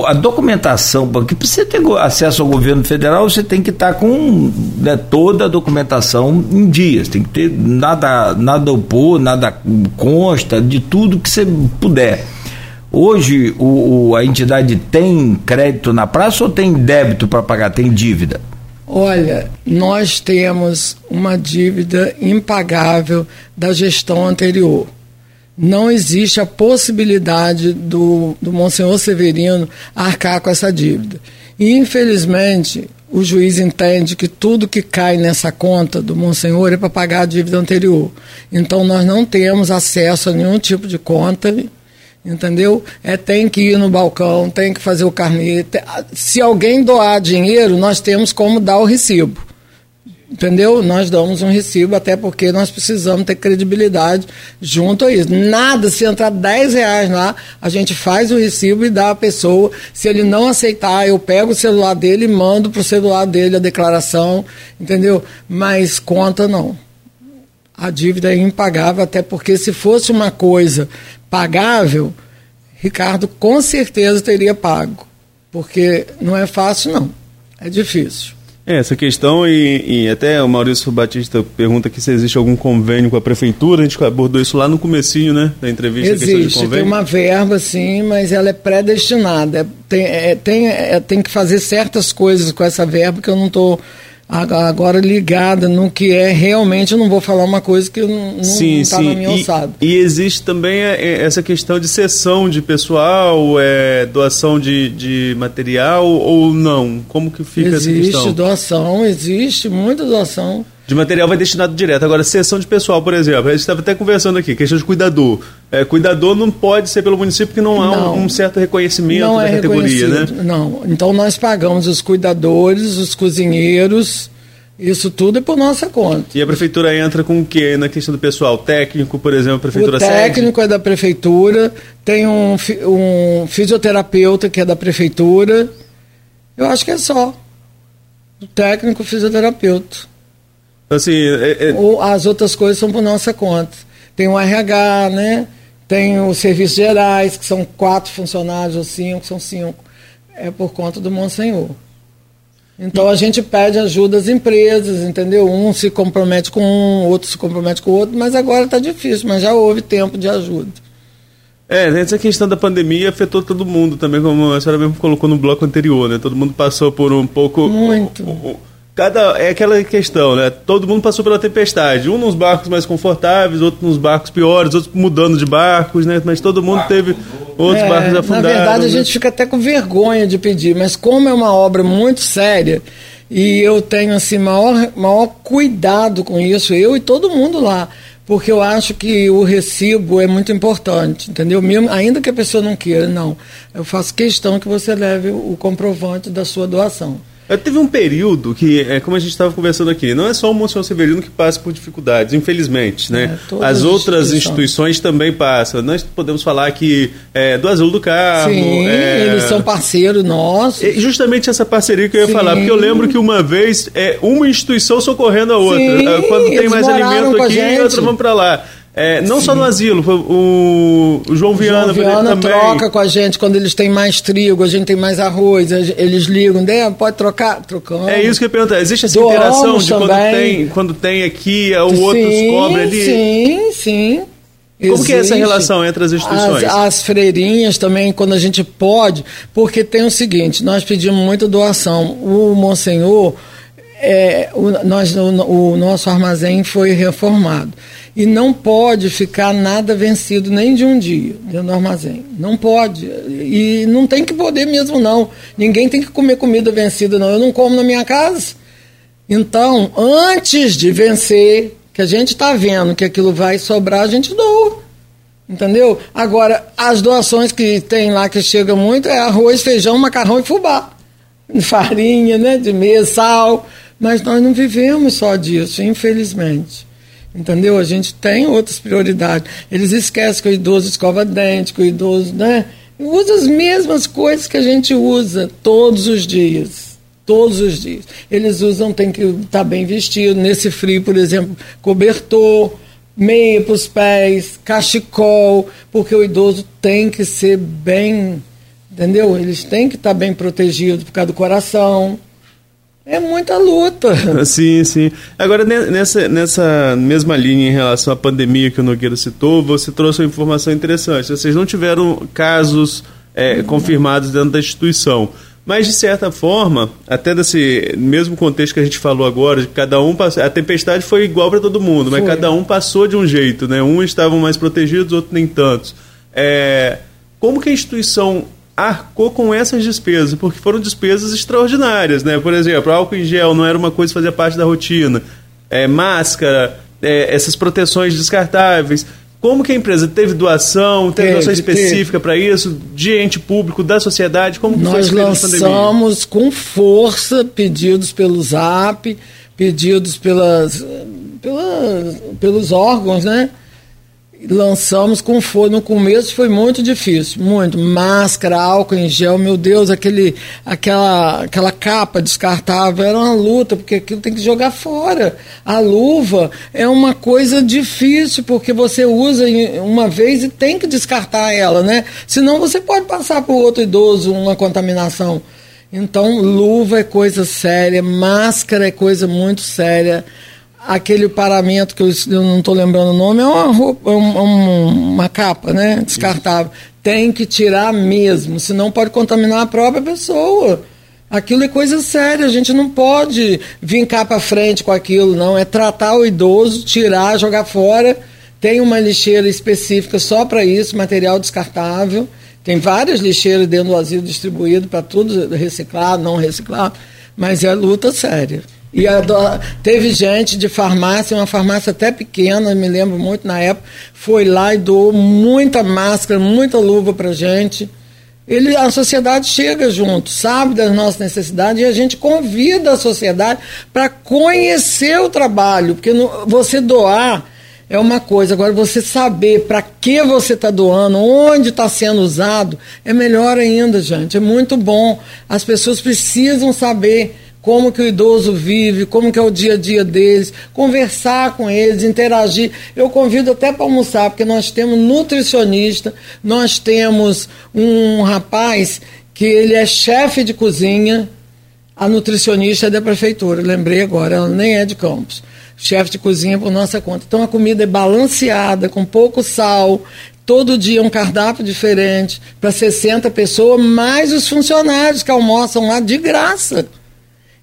A documentação, porque para você ter acesso ao governo federal, você tem que estar tá com né, toda a documentação em dias, tem que ter nada, nada opor, nada consta, de tudo que você puder. Hoje o, o, a entidade tem crédito na praça ou tem débito para pagar? Tem dívida? Olha, nós temos uma dívida impagável da gestão anterior. Não existe a possibilidade do, do Monsenhor Severino arcar com essa dívida. E, infelizmente, o juiz entende que tudo que cai nessa conta do Monsenhor é para pagar a dívida anterior. Então nós não temos acesso a nenhum tipo de conta, entendeu? É tem que ir no balcão, tem que fazer o carnê. Se alguém doar dinheiro, nós temos como dar o recibo. Entendeu? Nós damos um recibo, até porque nós precisamos ter credibilidade junto a isso. Nada, se entrar 10 reais lá, a gente faz o recibo e dá à pessoa. Se ele não aceitar, eu pego o celular dele e mando para o celular dele a declaração, entendeu? Mas conta não. A dívida é impagável, até porque se fosse uma coisa pagável, Ricardo com certeza teria pago. Porque não é fácil, não. É difícil. É, essa questão, e, e, até o Maurício Batista pergunta aqui se existe algum convênio com a prefeitura, a gente abordou isso lá no comecinho, né, da entrevista. Existe, tem uma verba, sim, mas ela é predestinada. Tem, é, tem, é, tem que fazer certas coisas com essa verba que eu não estou agora ligada no que é realmente, eu não vou falar uma coisa que não está na minha alçada. E, e, existe também é, é, essa questão de cessão de pessoal, é, doação de, de material ou não? Como que fica existe essa questão? Existe doação, existe muita doação de material vai destinado direto. Agora, sessão de pessoal, por exemplo, a gente estava até conversando aqui, questão de cuidador. É, cuidador não pode ser pelo município porque não, não há um, um, certo reconhecimento não da é categoria, né? Não, então nós pagamos os cuidadores, os cozinheiros, isso tudo é por nossa conta. E a prefeitura entra com o quê na questão do pessoal? Técnico, por exemplo, a prefeitura O técnico é da prefeitura, tem um, um fisioterapeuta que é da prefeitura. Eu acho que é só. O técnico fisioterapeuta. Assim, é, é... Ou as outras coisas são por nossa conta. Tem o RH, né? Tem os serviços gerais, que são quatro funcionários ou cinco, são cinco. É por conta do Monsenhor. Então a gente pede ajuda às empresas, entendeu? Um se compromete com um, outro se compromete com o outro, mas agora está difícil, mas já houve tempo de ajuda. É, essa questão da pandemia afetou todo mundo também, como a senhora mesmo colocou no bloco anterior, né? Todo mundo passou por um pouco. Muito cada é aquela questão, né? Todo mundo passou pela tempestade, um nos barcos mais confortáveis, outro nos barcos piores, outros mudando de barcos, né? Mas todo mundo teve outros é, barcos afundados. Na verdade, a né? gente fica até com vergonha de pedir, mas como é uma obra muito séria e eu tenho assim maior maior cuidado com isso, eu e todo mundo lá, porque eu acho que o recibo é muito importante, entendeu? Mesmo, ainda que a pessoa não queira, não. Eu faço questão que você leve o comprovante da sua doação. Teve um período que, é, como a gente estava conversando aqui, não é só o Monsenhor Severino que passa por dificuldades, infelizmente, né? É, as outras instituições também passam. Nós podemos falar que é, do Asilo do Carmo... Sim, é, eles são parceiros nossos. E justamente essa parceria que eu ia Sim. falar, porque eu lembro que uma vez é uma instituição socorrendo a outra. Sim, é, Quando tem mais alimento aqui, a outra vamos para lá. É, não Sim. só no asilo, o, o João Viana, João Viana também. troca com a gente quando eles têm mais trigo, a gente tem mais arroz, eles ligam, né? pode trocar? Trocamos. É isso que eu ia perguntar. Existe essa Doamos interação de quando tem, quando tem aqui, o sim, outro descobre ali? Sim, sim. Como Existe. que é essa relação entre as instituições? As, as, freirinhas também, quando a gente pode, porque tem o seguinte, nós pedimos muita doação. O Monsenhor, é, o, nós, o, o nosso armazém foi reformado e não pode ficar nada vencido nem de um dia dentro do armazém. Não pode. E não tem que poder mesmo, não. Ninguém tem que comer comida vencida, não. Eu não como na minha casa. Então, antes de vencer, que a gente está vendo que aquilo vai sobrar, a gente doa. Entendeu? Agora, as doações que tem lá que chega muito é arroz, feijão, macarrão e fubá. Farinha, né? De meia, sal. Mas nós não vivemos só disso, infelizmente. Entendeu? A gente tem outras prioridades. Eles esquecem que o idoso escova dente, que o idoso, né? Usa as mesmas coisas que a gente usa todos os dias. Todos os dias. Eles usam, tem que estar tá bem vestido. Nesse frio, por exemplo, cobertor, meia para os pés, cachecol, porque o idoso tem que ser bem, entendeu? Eles têm que estar tá bem protegidos por causa do coração. É muita luta. Sim, sim. Agora, nessa, nessa mesma linha em relação à pandemia que o Nogueira citou, você trouxe uma informação interessante. Vocês não tiveram casos é, confirmados dentro da instituição. Mas, de certa forma, até desse mesmo contexto que a gente falou agora, de cada um passou, a tempestade foi igual para todo mundo, mas foi. cada um passou de um jeito, né? Uns estavam mais protegidos, outros nem tantos. É, como que a instituição arcou com essas despesas, porque foram despesas extraordinárias, né? Por exemplo, álcool em gel não era uma coisa que fazia parte da rotina, é, máscara, é, essas proteções descartáveis. Como que a empresa teve doação, teve, teve doação específica para isso, de ente público, da sociedade? Como Nós lançamos com força pedidos pelo ZAP, pedidos pelas, pelas, pelos órgãos, né? Lançamos com foi no começo foi muito difícil muito. Máscara álcool em gel meu Deus aquele aquela aquela capa descartável era uma luta porque aquilo tem que jogar fora. A luva é uma coisa difícil porque você usa uma vez e tem que descartar ela né? Senão você pode passar para o outro idoso uma contaminação. Então luva é coisa séria máscara é coisa muito séria aquele paramento que eu, não estou lembrando o nome, é uma roupa, um, um, uma capa, né? Descartável. Tem que tirar mesmo, senão pode contaminar a própria pessoa. Aquilo é coisa séria, a gente não pode vir cá para frente com aquilo, não. É tratar o idoso, tirar, jogar fora. Tem uma lixeira específica só para isso, material descartável. Tem várias lixeiras dentro do asilo distribuído para tudo reciclado, não reciclado, mas é luta séria. E teve gente de farmácia, uma farmácia até pequena, me lembro muito na época, foi lá e doou muita máscara, muita luva para gente. Ele, a sociedade chega junto, sabe das nossas necessidades e a gente convida a sociedade para conhecer o trabalho, porque no, você doar é uma coisa, agora você saber para que você está doando, onde está sendo usado, é melhor ainda, gente. É muito bom. As pessoas precisam saber como que o idoso vive, como que é o dia a dia deles, conversar com eles, interagir. Eu convido até para almoçar, porque nós temos nutricionista, nós temos um rapaz que ele é chefe de cozinha, a nutricionista é da prefeitura, lembrei agora, ela nem é de Campos. Chefe de cozinha por nossa conta. Então a comida é balanceada, com pouco sal, todo dia um cardápio diferente para 60 pessoas, mais os funcionários que almoçam lá de graça.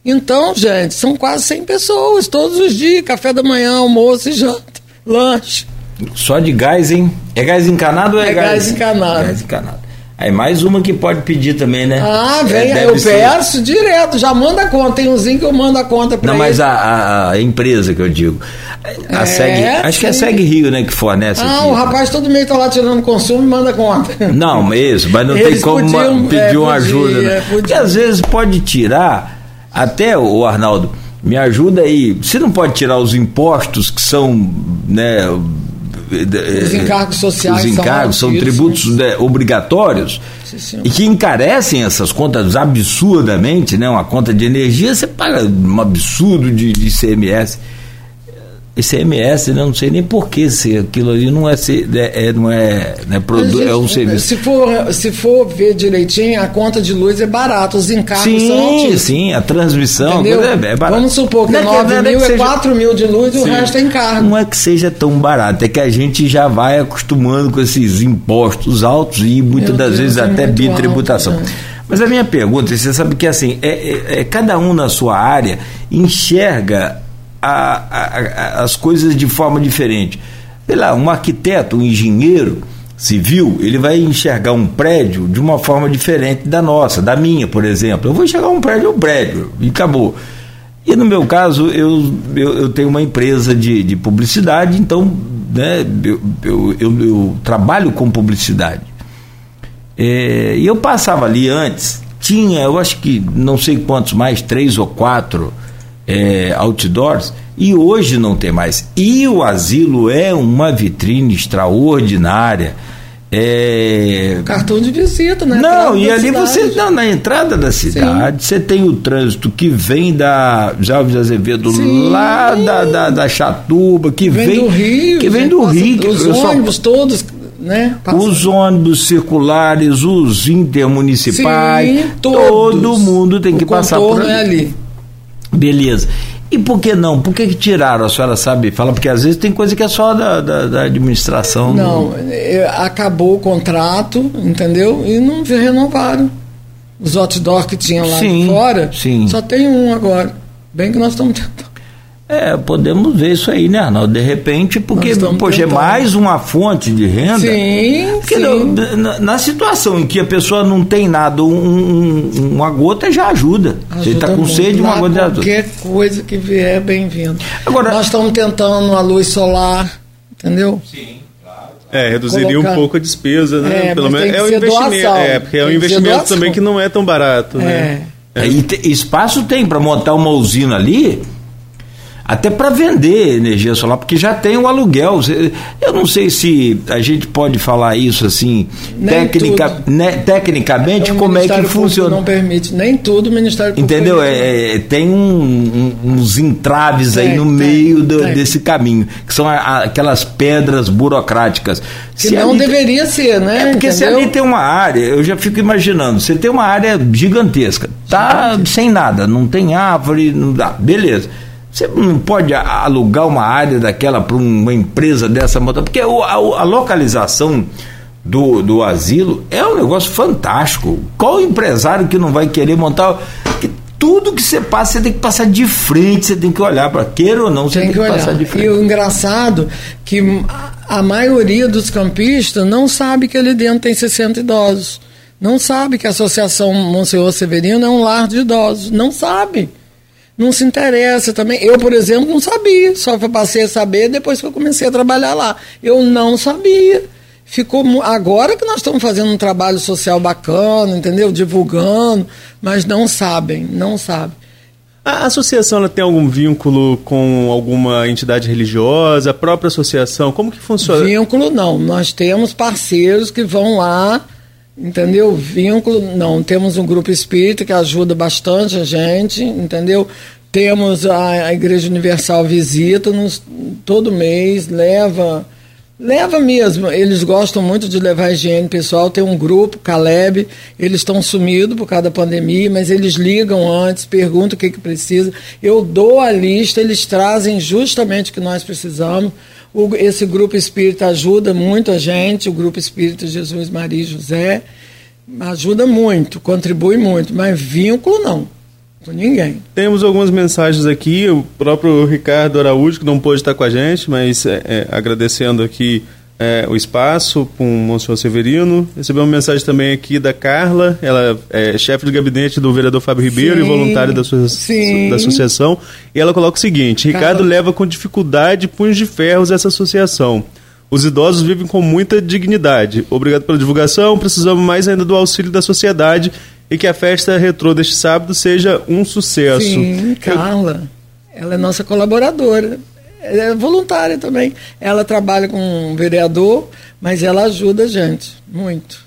Então, gente, são quase 100 pessoas todos os dias, café da manhã, almoço e janta, lanche. Só de gás, hein? É gás encanado ou é, é gás? gás encanado. Gás encanado. Aí mais uma que pode pedir também, né? Ah, vem, é, eu ser... peço direto, já manda a conta. Tem umzinho que eu mando a conta para Não, mas a, a, a, empresa que eu digo. A é, Seg, acho que é a Seg Rio, né, que fornece. Ah, aqui, o rapaz todo mês tá lá tirando consumo e manda conta. Não, isso, mas não Eles tem como podiam, pedir é, uma podia, ajuda. Né? Porque às vezes pode tirar até o Arnaldo, me ajuda aí. Você não pode tirar os impostos que são, né? Os encargos sociais. Os encargos são, são tributos né, obrigatórios sim, e que encarecem essas contas absurdamente, né? Uma conta de energia você paga um absurdo de, de ICMS. ICMS, né? não sei nem por que se aquilo ali não é, é, é não é, não é, produ, é um serviço. Se for, se for ver direitinho, a conta de luz é barata, os encargos sim, são altíssimos. Sim, a transmissão é, é barata. Vamos supor que não 9 é mil é, seja, 4 mil de luz e o resto é encargo. Não é que seja tão barato, é que a gente já vai acostumando com esses impostos altos e muitas Meu das Deus, vezes é até bitributação. Alto, né? Mas a minha pergunta, você sabe que assim, é, é, é, cada um na sua área enxerga a, a, as coisas de forma diferente. Sei lá, um arquiteto, um engenheiro civil, ele vai enxergar um prédio de uma forma diferente da nossa, da minha, por exemplo. Eu vou enxergar um prédio, um prédio, e acabou. E no meu caso, eu, eu, eu tenho uma empresa de, de publicidade, então né, eu, eu, eu, eu trabalho com publicidade. É, e eu passava ali antes, tinha, eu acho que não sei quantos mais, três ou quatro é, outdoors e hoje não tem mais. E o asilo é uma vitrine extraordinária. É... Cartão de visita, né? Não, e ali cidade. você, não, na entrada da cidade, Sim. você tem o trânsito que vem da Jalves Azevedo, Sim. lá da, da, da, Chatuba, que vem, vem do Rio, que vem do Rio. Os ônibus só... todos, né? Os ônibus circulares, os intermunicipais, Sim, todo mundo tem que passar por ali. É ali. Beleza. E por que não? Por que, que tiraram? A senhora sabe? Fala, porque às vezes tem coisa que é só da, da, da administração. Não, do... É, acabou o contrato, entendeu? E não renovaram. Os outdoors que tinham lá sim, fora, sim. só tem um agora. Bem que nós estamos tentando. É, podemos ver isso aí, né, Arnaldo? De repente, porque, poxa, é mais uma fonte de renda. Sim, porque sim. Na, na, situação em que a pessoa não tem nada, um, um, uma gota já ajuda. ajuda Você está com sede, uma gota já ajuda. Qualquer coisa que vier, bem-vindo. Agora, Nós estamos tentando a luz solar, entendeu? Sim. É, reduziria Colocar... um pouco a despesa, né? É, Pelo menos é um investimento. Doação. É, porque é um investimento também que não é tão barato, né? é. né? É. E te, espaço tem para montar uma usina ali até para vender energia solar, porque já tem o aluguel. Eu não sei se a gente pode falar isso assim, tecnica, né, tecnicamente, é, como é que funciona. Não permite, nem tudo o Ministério Público. Entendeu? É, é, tem um, um, uns entraves aí no meio do, desse caminho, que são a, aquelas pedras burocráticas. Que se não deveria ser, né? É porque Entendeu? se ali tem uma área, eu já fico imaginando, você tem uma área gigantesca, tá sem nada, não tem árvore, não dá, beleza. Você não pode alugar uma área daquela para uma empresa dessa porque a, localização do, do asilo é um negócio fantástico. Qual empresário que não vai querer montar? Que tudo que você passa, você tem que passar de frente, você tem que olhar para queira ou não, você tem, tem que, que passar de frente. E o engraçado que a maioria dos campistas não sabe que ali dentro tem 60 idosos. Não sabe que a Associação Monsenhor Severino é um lar de idosos. Não sabe não se interessa também. Eu, por exemplo, não sabia, só passei a saber depois que eu comecei a trabalhar lá. Eu não sabia. Ficou agora que nós estamos fazendo um trabalho social bacana, entendeu? Divulgando, mas não sabem, não sabem. A associação ela tem algum vínculo com alguma entidade religiosa? A própria associação, como que funciona? Vínculo não. Nós temos parceiros que vão lá entendeu? Vínculo, não. Temos um grupo espírita que ajuda bastante a gente, entendeu? Temos a, a Igreja Universal visita-nos todo mês, leva. Leva mesmo, eles gostam muito de levar higiene pessoal. Tem um grupo, Caleb, eles estão sumidos por causa da pandemia, mas eles ligam antes, perguntam o que, que precisa. Eu dou a lista, eles trazem justamente o que nós precisamos. O, esse grupo espírita ajuda muito a gente, o grupo espírita Jesus, Maria e José, ajuda muito, contribui muito, mas vínculo não, com ninguém. Temos algumas mensagens aqui, o próprio Ricardo Araújo, que não pôde estar com a gente, mas é, é, agradecendo aqui é, o espaço com o Monsenhor Severino. Recebemos uma mensagem também aqui da Carla, ela é chefe de gabinete do vereador Fábio Ribeiro sim, e voluntária da, sua, da associação. E ela coloca o seguinte: Ricardo leva com dificuldade punhos de ferros essa associação. Os idosos vivem com muita dignidade. Obrigado pela divulgação. Precisamos mais ainda do auxílio da sociedade e que a festa retrô deste sábado seja um sucesso. Sim, Carla. Eu... Ela é nossa colaboradora é voluntária também. Ela trabalha com um vereador, mas ela ajuda a gente, muito.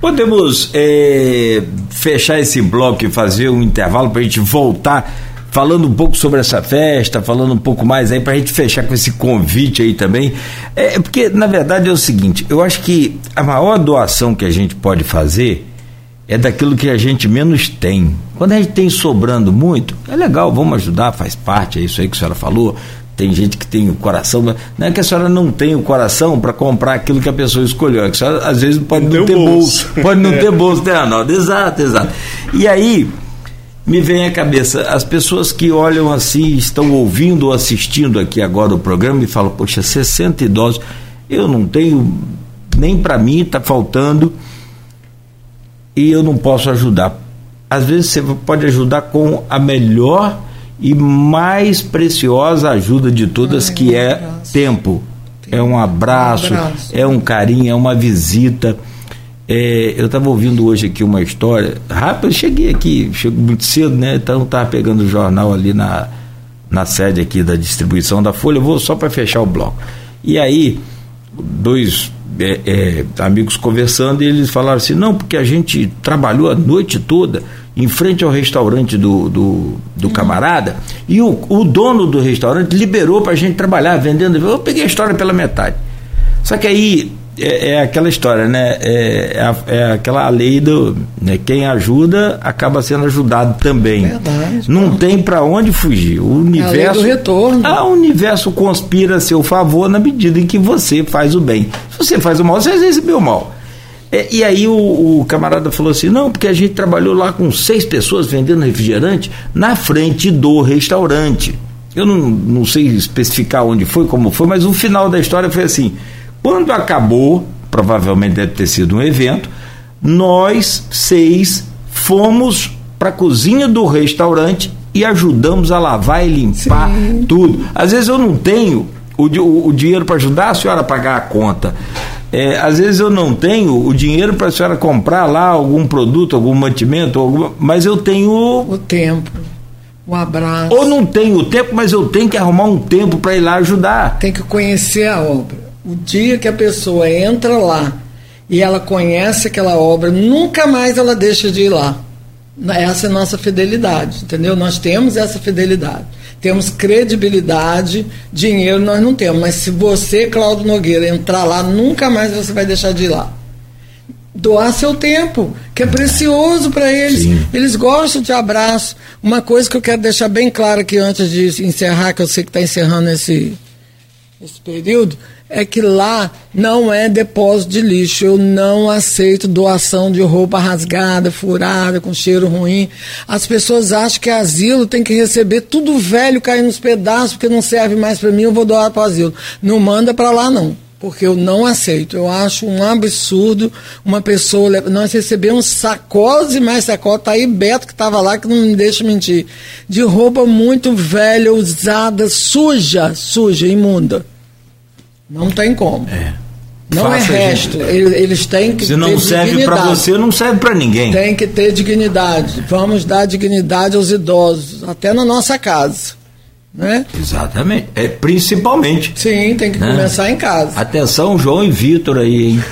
Podemos é, fechar esse bloco e fazer um intervalo para a gente voltar falando um pouco sobre essa festa, falando um pouco mais aí para a gente fechar com esse convite aí também. É porque na verdade é o seguinte, eu acho que a maior doação que a gente pode fazer é daquilo que a gente menos tem. Quando a gente tem sobrando muito, é legal, vamos ajudar, faz parte, é isso aí que a senhora falou. Tem gente que tem o coração, não é que a senhora não tem o coração para comprar aquilo que a pessoa escolheu, é que a senhora às vezes pode não, não ter bolso. bolso. pode não ter bolso, né, Arnaldo? Exato, exato. E aí, me vem à cabeça, as pessoas que olham assim, estão ouvindo ou assistindo aqui agora o programa e falam, poxa, 60 idosos, eu não tenho, nem para mim está faltando e eu não posso ajudar. Às vezes você pode ajudar com a melhor e mais preciosa ajuda de todas, Ai, que é tempo. É um abraço, um abraço, é um carinho, é uma visita. É, eu estava ouvindo hoje aqui uma história. Rápido, cheguei aqui, chego muito cedo, né? Então estava pegando o jornal ali na, na sede aqui da distribuição da Folha. Eu vou só para fechar o bloco. E aí, dois é, é, amigos conversando e eles falaram assim: não, porque a gente trabalhou a noite toda em frente ao restaurante do, do, do camarada e o, o dono do restaurante liberou para a gente trabalhar vendendo. Eu peguei a história pela metade. Só que aí é, é, aquela história, né? É, é, é, aquela lei do. Né? Quem ajuda acaba sendo ajudado também. Verdade, Não tem para onde fugir. O universo. É a lei do retorno. Ah, o universo conspira a seu favor na medida em que você faz o bem. Se você faz o mal, você recebeu o mal. É, e aí o, o, camarada falou assim: não, porque a gente trabalhou lá com seis pessoas vendendo refrigerante na frente do restaurante. eu não, não sei especificar onde foi, como foi, mas o final da história foi assim: quando acabou, provavelmente deve ter sido um evento, nós seis fomos para a cozinha do restaurante e ajudamos a lavar e limpar Sim. tudo. Às vezes eu não tenho o, o, o dinheiro para ajudar a senhora a pagar a conta. É, às vezes eu não tenho o dinheiro para a senhora comprar lá algum produto, algum mantimento, alguma, mas eu tenho. O tempo, o abraço. Ou não tenho o tempo, mas eu tenho que arrumar um tempo para ir lá ajudar. Tem que conhecer a obra. O dia que a pessoa entra lá e ela conhece aquela obra, nunca mais ela deixa de ir lá. Essa é a nossa fidelidade, entendeu? Nós temos essa fidelidade. Temos credibilidade, dinheiro nós não temos. Mas se você, Cláudio Nogueira, entrar lá, nunca mais você vai deixar de ir lá. Doar seu tempo, que é precioso para eles. Sim. Eles gostam de abraço. Uma coisa que eu quero deixar bem claro aqui antes de encerrar, que eu sei que está encerrando esse, esse período, é que lá não é depósito de lixo. Eu não aceito doação de roupa rasgada, furada, com cheiro ruim. As pessoas acham que asilo tem que receber tudo velho caindo nos pedaços porque não serve mais para mim, eu vou doar para o asilo. Não manda para lá não. Porque eu não aceito. Eu acho um absurdo uma pessoa. Nós recebemos sacolas e mais sacolas. Tá aí Beto que estava lá, que não me deixa mentir. De roupa muito velha, usada, suja, suja, imunda. Não tem como. É. Não Faça é resto. Gente... Eles têm que Se não serve para você, não serve para ninguém. Tem que ter dignidade. Vamos dar dignidade aos idosos, até na nossa casa. Né? Exatamente. É, principalmente. Sim, tem que né? começar em casa. Atenção, João e Vitor aí, hein?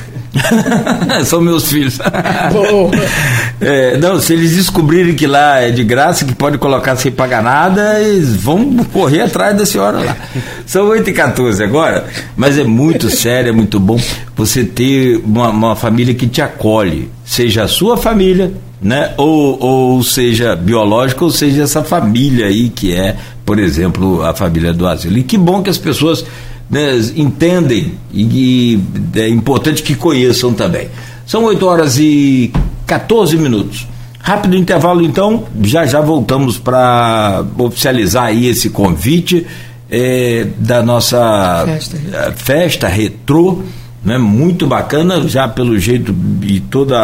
São meus filhos. é, não, se eles descobrirem que lá é de graça, que pode colocar sem pagar nada, eles vão correr atrás da senhora lá. São 8 e 14 agora, mas é muito sério, é muito bom você ter uma, uma família que te acolhe, seja a sua família, né? Ou, ou seja biológica, ou seja essa família aí que é, por exemplo, a família do asilo. E que bom que as pessoas né, entendem e, e é importante que conheçam também. São 8 horas e 14 minutos. Rápido intervalo, então, já já voltamos para oficializar aí esse convite é, da nossa festa, é, festa retrô, né, muito bacana, já pelo jeito e todo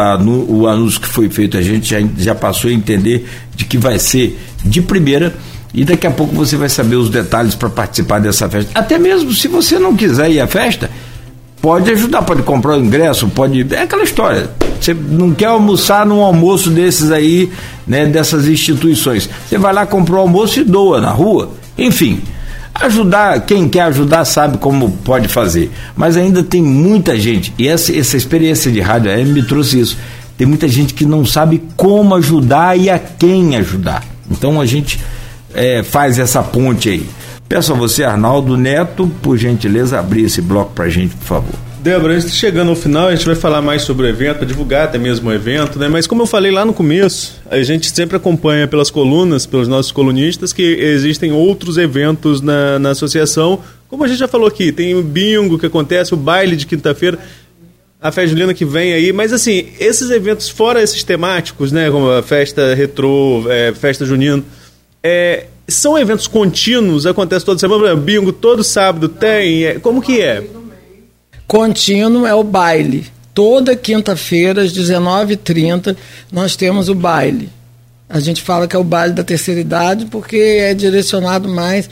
o anúncio que foi feito, a gente já, já passou a entender de que vai ser de primeira e daqui a pouco você vai saber os detalhes para participar dessa festa. Até mesmo se você não quiser ir à festa, pode ajudar, pode comprar o ingresso, pode. É aquela história. Você não quer almoçar num almoço desses aí, né, dessas instituições. Você vai lá, compra o almoço e doa na rua. Enfim, ajudar, quem quer ajudar sabe como pode fazer. Mas ainda tem muita gente, e essa, essa experiência de rádio AM me trouxe isso. Tem muita gente que não sabe como ajudar e a quem ajudar. Então a gente é, faz essa ponte aí. Peço a você, Arnaldo Neto, por gentileza, abrir esse bloco para a gente, por favor. Débora, chegando ao final, a gente vai falar mais sobre o evento, divulgar até mesmo o evento, né? Mas como eu falei lá no começo, a gente sempre acompanha pelas colunas, pelos nossos colunistas, que existem outros eventos na, na associação. Como a gente já falou aqui, tem o bingo que acontece, o baile de quinta-feira, a festa julina que vem aí, mas assim, esses eventos fora esses temáticos, né? Como a festa retrô, é, festa junina é, são eventos contínuos, acontece toda semana, bingo todo sábado tem, é, como que é? Contínuo é o baile. Toda quinta-feira, às 19h30, nós temos o baile. A gente fala que é o baile da terceira idade porque é direcionado mais.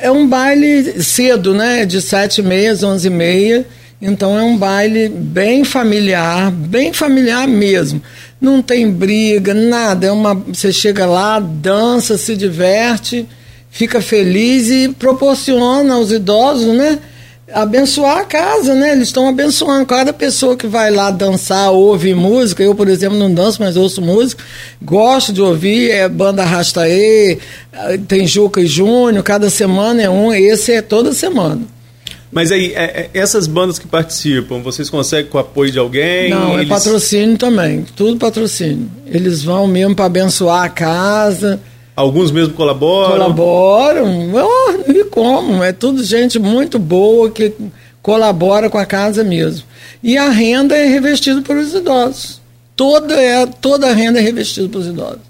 É um baile cedo, né? De 7h30 às 11h30. Então é um baile bem familiar, bem familiar mesmo não tem briga, nada. É uma, você chega lá, dança, se diverte, fica feliz e proporciona aos idosos, né? Abençoar a casa, né? Eles estão abençoando. Cada pessoa que vai lá dançar, ouve música, eu, por exemplo, não danço, mas ouço música, gosto de ouvir, é banda Rastaê, tem Juca e Júnior, cada semana é um, esse é toda semana. Mas aí, é, é, essas bandas que participam, vocês conseguem com o apoio de alguém? Não, é eles... é patrocínio também, tudo patrocínio. Eles vão mesmo para abençoar a casa. Alguns mesmo colaboram? Colaboram, oh, e como? É tudo gente muito boa que colabora com a casa mesmo. E a renda é revestida pelos idosos. Toda, é, toda a renda é revestida pelos idosos.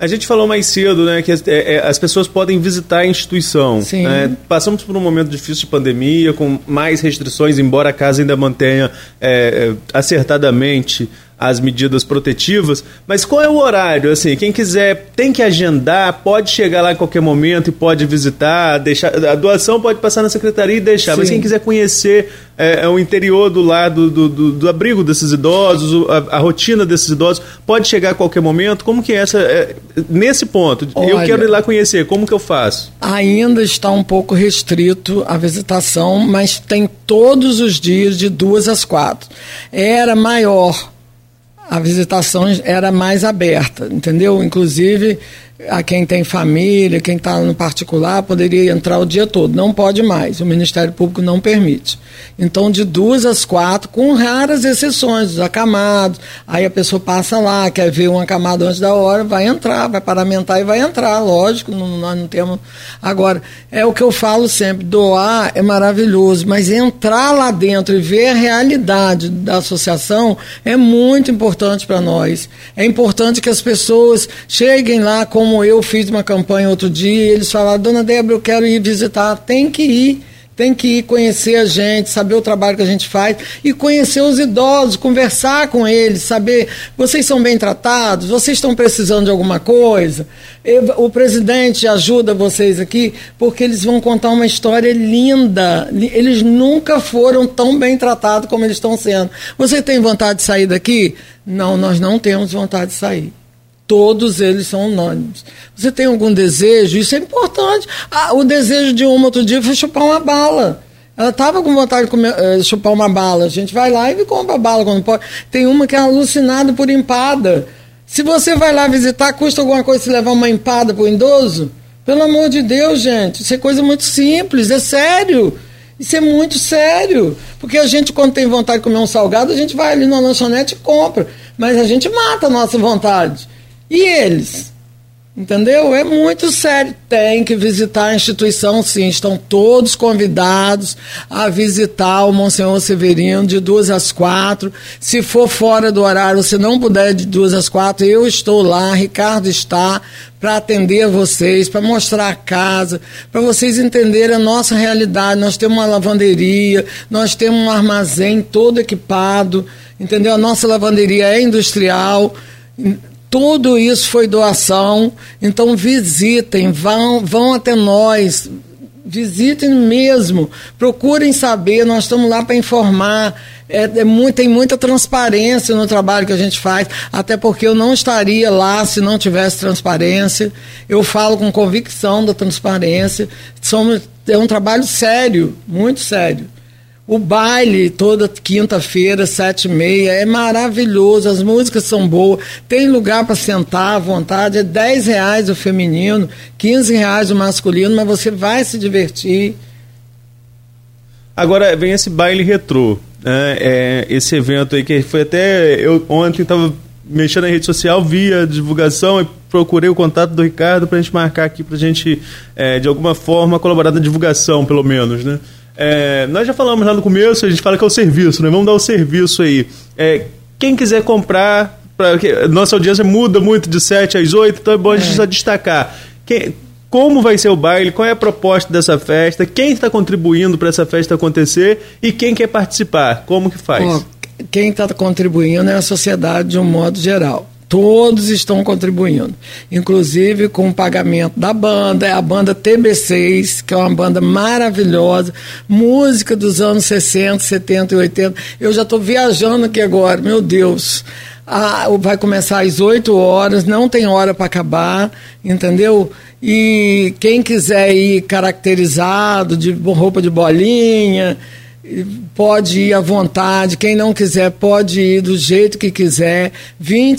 A gente falou mais cedo, né, que as, é, é, as pessoas podem visitar a instituição. Sim. Né? Passamos por um momento difícil de pandemia, com mais restrições, embora a casa ainda mantenha é, é acertadamente as medidas protetivas, mas qual é o horário? Assim, quem quiser tem que agendar, pode chegar lá em qualquer momento e pode visitar, deixar a doação pode passar na secretaria e deixar, Sim. mas quem quiser conhecer é, é, o interior do lado do, do, do abrigo desses idosos, a, a, rotina desses idosos, pode chegar a qualquer momento. Como que é essa é, nesse ponto? Olha, eu quero ir lá conhecer. Como que eu faço? Ainda está um pouco restrito a visitação, mas tem todos os dias de duas às quatro. Era maior a visitação era mais aberta, entendeu? Inclusive, a quem tem família, quem está no particular, poderia entrar o dia todo. Não pode mais, o Ministério Público não permite. Então, de duas às quatro, com raras exceções, os acamados. Aí a pessoa passa lá, quer ver um acamado antes da hora, vai entrar, vai paramentar e vai entrar, lógico, nós não temos. Agora, é o que eu falo sempre: doar é maravilhoso, mas entrar lá dentro e ver a realidade da associação é muito importante para nós. É importante que as pessoas cheguem lá com como eu fiz uma campanha outro dia, eles falaram, dona Débora, eu quero ir visitar, tem que ir, tem que ir conhecer a gente, saber o trabalho que a gente faz e conhecer os idosos, conversar com eles, saber, vocês são bem tratados, vocês estão precisando de alguma coisa, eu, o presidente ajuda vocês aqui, porque eles vão contar uma história linda, eles nunca foram tão bem tratados como eles estão sendo. Você tem vontade de sair daqui? Não, nós não temos vontade de sair. Todos eles são unânimes. Você tem algum desejo? Isso é importante. Ah, o desejo de uma outro dia foi chupar uma bala. Ela estava com vontade de comer, uh, chupar uma bala. A gente vai lá e compra a bala quando pode. Tem uma que é alucinada por empada. Se você vai lá visitar, custa alguma coisa se levar uma empada para o idoso? Pelo amor de Deus, gente. Isso é coisa muito simples, é sério. Isso é muito sério. Porque a gente, quando tem vontade de comer um salgado, a gente vai ali na lanchonete e compra. Mas a gente mata a nossa vontade. E eles? Entendeu? É muito sério. Tem que visitar a instituição, sim. Estão todos convidados a visitar o Monsenhor Severino de duas às quatro. Se for fora do horário, se não puder de duas às quatro, eu estou lá, Ricardo está, para atender vocês, para mostrar a casa, para vocês entenderem a nossa realidade. Nós temos uma lavanderia, nós temos um armazém todo equipado, entendeu? A nossa lavanderia é industrial tudo isso foi doação, então visitem, vão, vão até nós, visitem mesmo, procurem saber, nós estamos lá para informar. É, é muito, tem muita transparência no trabalho que a gente faz, até porque eu não estaria lá se não tivesse transparência. Eu falo com convicção da transparência. Somos, é um trabalho sério, muito sério. O baile toda quinta-feira, sete e meia, é maravilhoso, as músicas são boas, tem lugar para sentar à vontade, é dez reais o feminino, quinze reais o masculino, mas você vai se divertir. Agora vem esse baile retrô, né? é, esse evento aí que foi até, eu ontem estava mexendo na rede social, vi a divulgação e procurei o contato do Ricardo para a gente marcar aqui, para a gente, é, de alguma forma, colaborar na divulgação, pelo menos, né? É, nós já falamos lá no começo, a gente fala que é o serviço, né? Vamos dar o serviço aí. É, quem quiser comprar, pra, nossa audiência muda muito de 7 às 8, então é bom a gente é. só destacar. Quem, como vai ser o baile, qual é a proposta dessa festa, quem está contribuindo para essa festa acontecer e quem quer participar, como que faz? quem está contribuindo é a sociedade de um modo geral. Todos estão contribuindo, inclusive com o pagamento da banda, é a banda TB6, que é uma banda maravilhosa, música dos anos 60, 70 e 80. Eu já estou viajando aqui agora, meu Deus. Ah, vai começar às 8 horas, não tem hora para acabar, entendeu? E quem quiser ir caracterizado, de roupa de bolinha, pode ir à vontade, quem não quiser pode ir do jeito que quiser, R$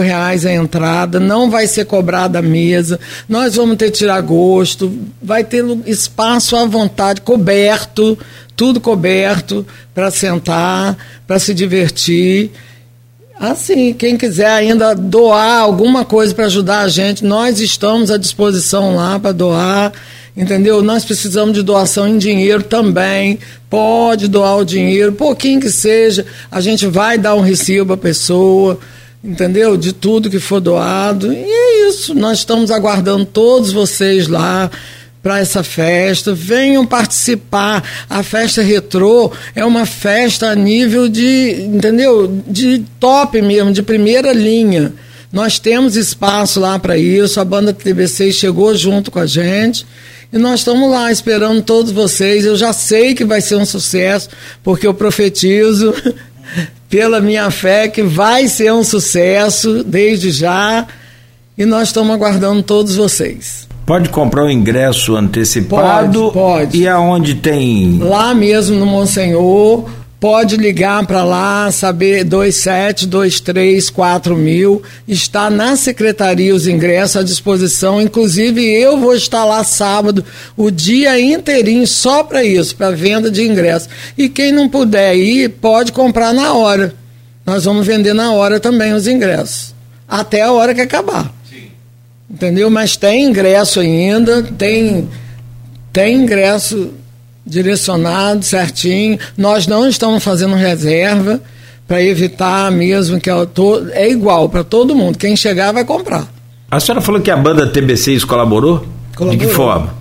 reais a entrada, não vai ser cobrada a mesa, nós vamos ter tirar gosto, vai ter espaço à vontade, coberto, tudo coberto para sentar, para se divertir. Assim, quem quiser ainda doar alguma coisa para ajudar a gente, nós estamos à disposição lá para doar entendeu? Nós precisamos de doação em dinheiro também. Pode doar o dinheiro, pouquinho que seja, a gente vai dar um recibo à pessoa, entendeu? De tudo que for doado. E é isso. Nós estamos aguardando todos vocês lá para essa festa. Venham participar. A festa retrô é uma festa a nível de, entendeu? De top mesmo, de primeira linha. Nós temos espaço lá para isso. A banda TBC chegou junto com a gente. E nós estamos lá esperando todos vocês. Eu já sei que vai ser um sucesso, porque eu profetizo pela minha fé que vai ser um sucesso desde já. E nós estamos aguardando todos vocês. Pode comprar o ingresso antecipado? Pode, pode. E aonde tem? Lá mesmo no Monsenhor pode ligar para lá, saber 27234000 mil, está na secretaria os ingressos à disposição, inclusive eu vou estar lá sábado, o dia inteirinho só para isso, para venda de ingressos. E quem não puder ir, pode comprar na hora. Nós vamos vender na hora também os ingressos, até a hora que acabar. Sim. Entendeu? Mas tem ingresso ainda, tem tem ingresso direcionado certinho. Nós não estamos fazendo reserva para evitar mesmo que é, é igual para todo mundo. Quem chegar vai comprar. A senhora falou que a banda TB6 colaborou? colaborou? De que forma?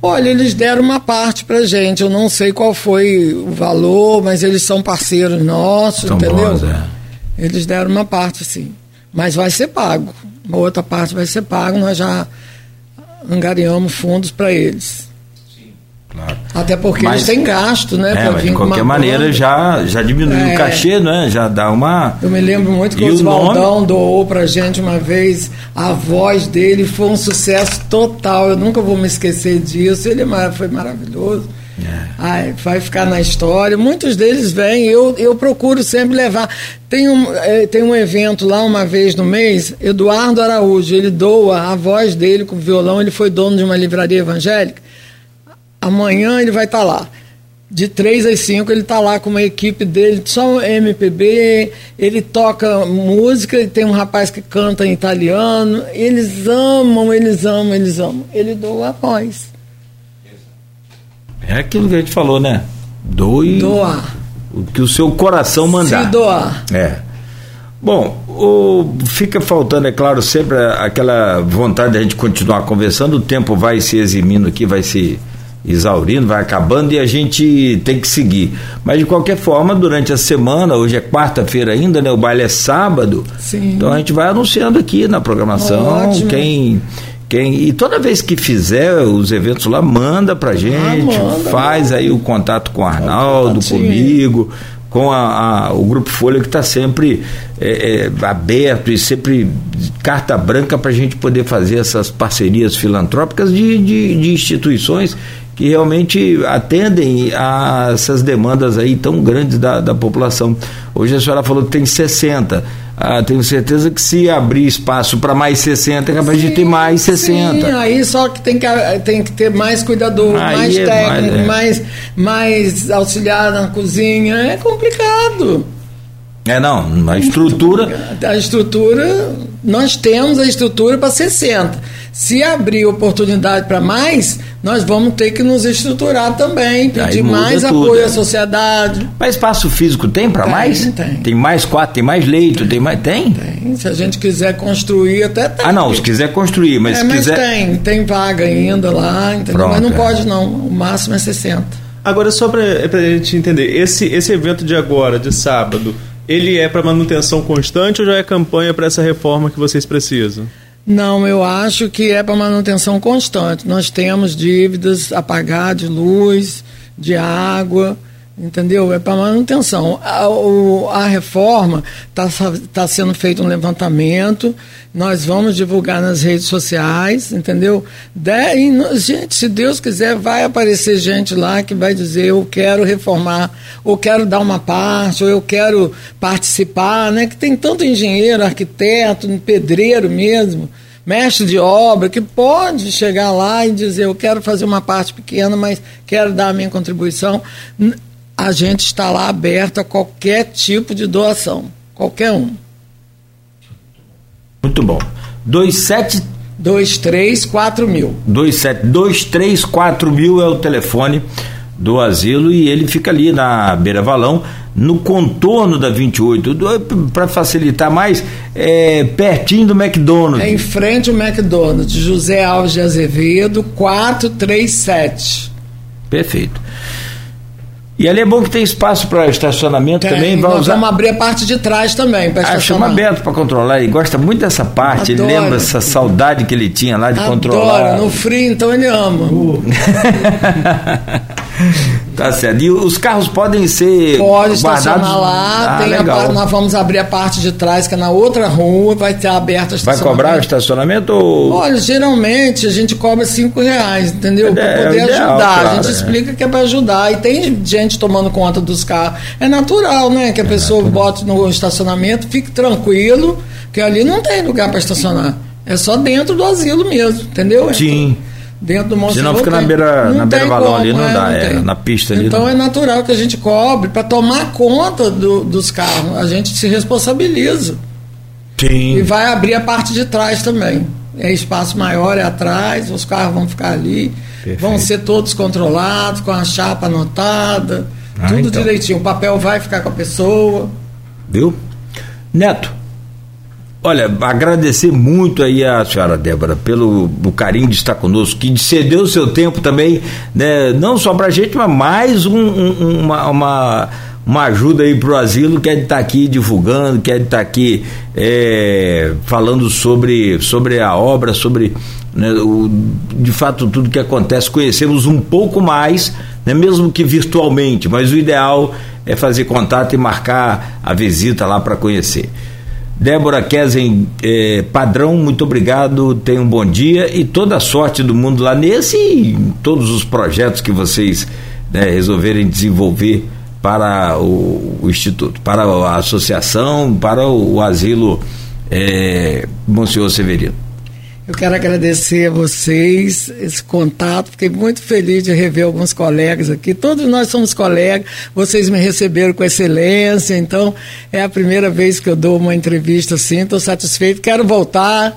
Olha, eles deram uma parte pra gente. Eu não sei qual foi o valor, mas eles são parceiros nossos, são entendeu? Bons, é. Eles deram uma parte, sim. Mas vai ser pago. Uma outra parte vai ser pago. Nós já angariamos fundos para eles. Claro. Até porque mas, eles têm gasto, né? É, mas de qualquer maneira já, já diminuiu é, o cachê, né? Já dá uma. Eu me lembro muito que e o Oswaldão doou pra gente uma vez a voz dele, foi um sucesso total. Eu nunca vou me esquecer disso. Ele é foi maravilhoso. É. Ai, vai ficar na história. Muitos deles vêm, eu, eu procuro sempre levar. Tem um, é, tem um evento lá uma vez no mês, Eduardo Araújo, ele doa a voz dele com violão, ele foi dono de uma livraria evangélica. Amanhã ele vai estar tá lá. De 3 às 5 ele está lá com uma equipe dele, só MPB, ele toca música, e tem um rapaz que canta em italiano. Eles amam, eles amam, eles amam. Ele doa a voz. É aquilo que a gente falou, né? Doe. Doar. O que o seu coração mandar. Se doar. É. Bom, o, fica faltando, é claro, sempre aquela vontade de a gente continuar conversando. O tempo vai se eximindo aqui, vai se exaurindo, vai acabando e a gente tem que seguir. Mas de qualquer forma, durante a semana, hoje é quarta-feira ainda, né? O baile é sábado. Sim. Então a gente vai anunciando aqui na programação Ótimo. quem quem e toda vez que fizer os eventos lá manda pra ah, gente, ah, manda, faz manda. aí o contato com o Arnaldo, comigo com a, a, o Grupo Folha que está sempre é, é, aberto e sempre carta branca para a gente poder fazer essas parcerias filantrópicas de, de, de instituições que realmente atendem a essas demandas aí tão grandes da, da população. Hoje a senhora falou que tem 60. Ah, tenho certeza que se abrir espaço para mais 60, é capaz sim, de ter mais 60. Sim, aí só que tem que, tem que ter mais cuidador, aí mais é técnico, mais, é. mais, mais auxiliar na cozinha. É complicado. É, não, a estrutura. A estrutura, nós temos a estrutura para 60 se abrir oportunidade para mais, nós vamos ter que nos estruturar também, pedir mais tudo, apoio à sociedade. Mas espaço físico tem para mais? Tem. Tem mais quatro, tem mais leito, tem, tem mais. Tem? Tem. Se a gente quiser construir, até tem. Ah, não, se quiser construir, mas é, se mas quiser. tem, tem vaga ainda lá, entendeu? Pronto, mas não é. pode, não. O máximo é 60. Agora, só para a gente entender, esse, esse evento de agora, de sábado, ele é para manutenção constante ou já é campanha para essa reforma que vocês precisam? Não, eu acho que é para manutenção constante. Nós temos dívidas a pagar de luz, de água, entendeu? É para manutenção. A, o, a reforma está tá sendo feito um levantamento, nós vamos divulgar nas redes sociais, entendeu? De, e, gente, se Deus quiser, vai aparecer gente lá que vai dizer eu quero reformar, ou quero dar uma parte, ou eu quero participar, né? Que tem tanto engenheiro, arquiteto, pedreiro mesmo mestre de obra que pode chegar lá e dizer eu quero fazer uma parte pequena, mas quero dar a minha contribuição a gente está lá aberto a qualquer tipo de doação, qualquer um. Muito bom. 27 23 4 mil. 27 23 4 mil é o telefone do asilo e ele fica ali na Beira Valão, no contorno da 28, para facilitar mais, é, pertinho do McDonald's. É em frente ao McDonald's, José Alves de Azevedo, 437. Perfeito. E ali é bom que tem espaço para estacionamento tem, também. Vai usar... Vamos abrir a parte de trás também. Ah, chama aberto para controlar. Ele gosta muito dessa parte. Adoro. Ele lembra essa saudade que ele tinha lá de Adoro. controlar. No frio, então ele ama. Uh. tá certo. E os carros podem ser. Pode estacionar lá. Ah, tem a, nós vamos abrir a parte de trás, que é na outra rua, vai ter aberta a estacionamento. Vai cobrar o estacionamento? Ou... Olha, geralmente a gente cobra cinco reais, entendeu? É, para poder é ajudar. Claro, a gente é. explica que é para ajudar. E tem gente tomando conta dos carros. É natural, né? Que a é pessoa natural. bote no estacionamento, fique tranquilo, que ali não tem lugar para estacionar. É só dentro do asilo mesmo, entendeu? Sim. Dentro do Monte Senão fica na beira, na beira valão ali, não é, dá, não é, na pista ali. Então é natural que a gente cobre para tomar conta do, dos carros. A gente se responsabiliza. Sim. E vai abrir a parte de trás também. É espaço maior, é atrás, os carros vão ficar ali, Perfeito. vão ser todos controlados, com a chapa anotada, ah, tudo então. direitinho. O papel vai ficar com a pessoa. Viu? Neto, Olha, agradecer muito aí a senhora Débora pelo carinho de estar conosco, que cedeu o seu tempo também, né, não só para a gente, mas mais um, um, uma, uma, uma, ajuda aí para o asilo, quer estar aqui divulgando, quer estar aqui é, falando sobre, sobre a obra, sobre né, o, de fato tudo que acontece, conhecemos um pouco mais, né, mesmo que virtualmente, mas o ideal é fazer contato e marcar a visita lá para conhecer. Débora Kesen eh, Padrão, muito obrigado, tenha um bom dia e toda a sorte do mundo lá nesse e em todos os projetos que vocês né, resolverem desenvolver para o, o, Instituto, para a associação, para o, o asilo eh, Monsenhor Severino. Eu quero agradecer a vocês esse contato. Fiquei muito feliz de rever alguns colegas aqui. Todos nós somos colegas. Vocês me receberam com excelência. Então, é a primeira vez que eu dou uma entrevista assim. Estou satisfeito. Quero voltar.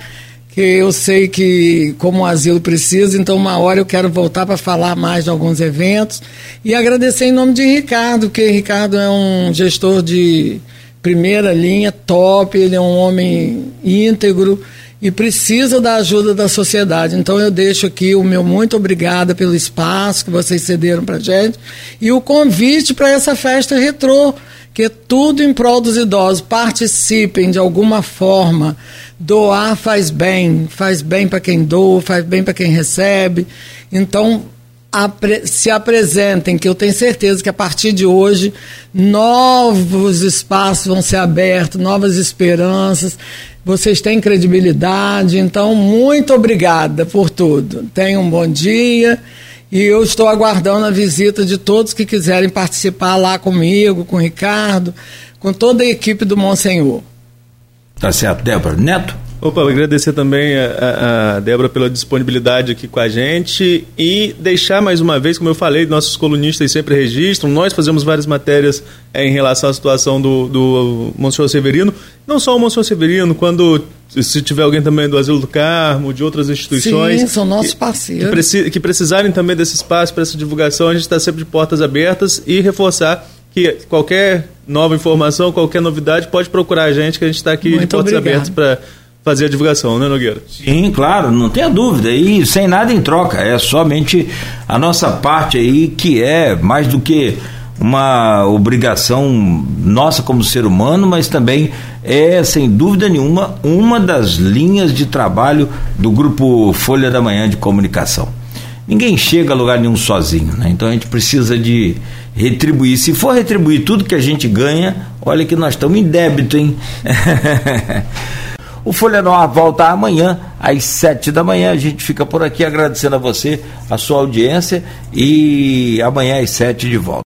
Que eu sei que, como o asilo precisa, então, uma hora eu quero voltar para falar mais de alguns eventos. E agradecer em nome de Ricardo, que Ricardo é um gestor de primeira linha, top. Ele é um homem íntegro e precisa da ajuda da sociedade. Então eu deixo aqui o meu muito obrigada pelo espaço que vocês cederam para gente e o convite para essa festa retrô, que é tudo em prol dos idosos. Participem de alguma forma. Doar faz bem, faz bem para quem doa, faz bem para quem recebe. Então apre se apresentem, que eu tenho certeza que a partir de hoje novos espaços vão ser abertos, novas esperanças. Vocês têm credibilidade, então muito obrigada por tudo. Tenham um bom dia e eu estou aguardando a visita de todos que quiserem participar lá comigo, com o Ricardo, com toda a equipe do Monsenhor. Tá certo, Débora. Neto? Opa, agradecer também a, a Débora pela disponibilidade aqui com a gente e deixar mais uma vez, como eu falei, nossos colunistas sempre registram, nós fazemos várias matérias é, em relação à situação do, do Monsenhor Severino, não só o Monsenhor Severino, quando se tiver alguém também do Asilo do Carmo, de outras instituições. Sim, são nossos parceiros. Que, preci, que precisarem também desse espaço para essa divulgação, a gente está sempre de portas abertas e reforçar que qualquer nova informação, qualquer novidade, pode procurar a gente, que a gente está aqui Muito de portas obrigado. abertas para fazer a divulgação, né, Nogueira? Sim, claro, não tenha dúvida. E sem nada em troca. É somente a nossa parte aí que é mais do que uma obrigação nossa como ser humano, mas também é, sem dúvida nenhuma, uma das linhas de trabalho do grupo Folha da Manhã de Comunicação. Ninguém chega a lugar nenhum sozinho, né? Então a gente precisa de retribuir. Se for retribuir tudo que a gente ganha, olha que nós estamos em débito, hein? O Folha no Ar volta amanhã, às sete da manhã. A gente fica por aqui agradecendo a você, a sua audiência, e amanhã às sete de volta.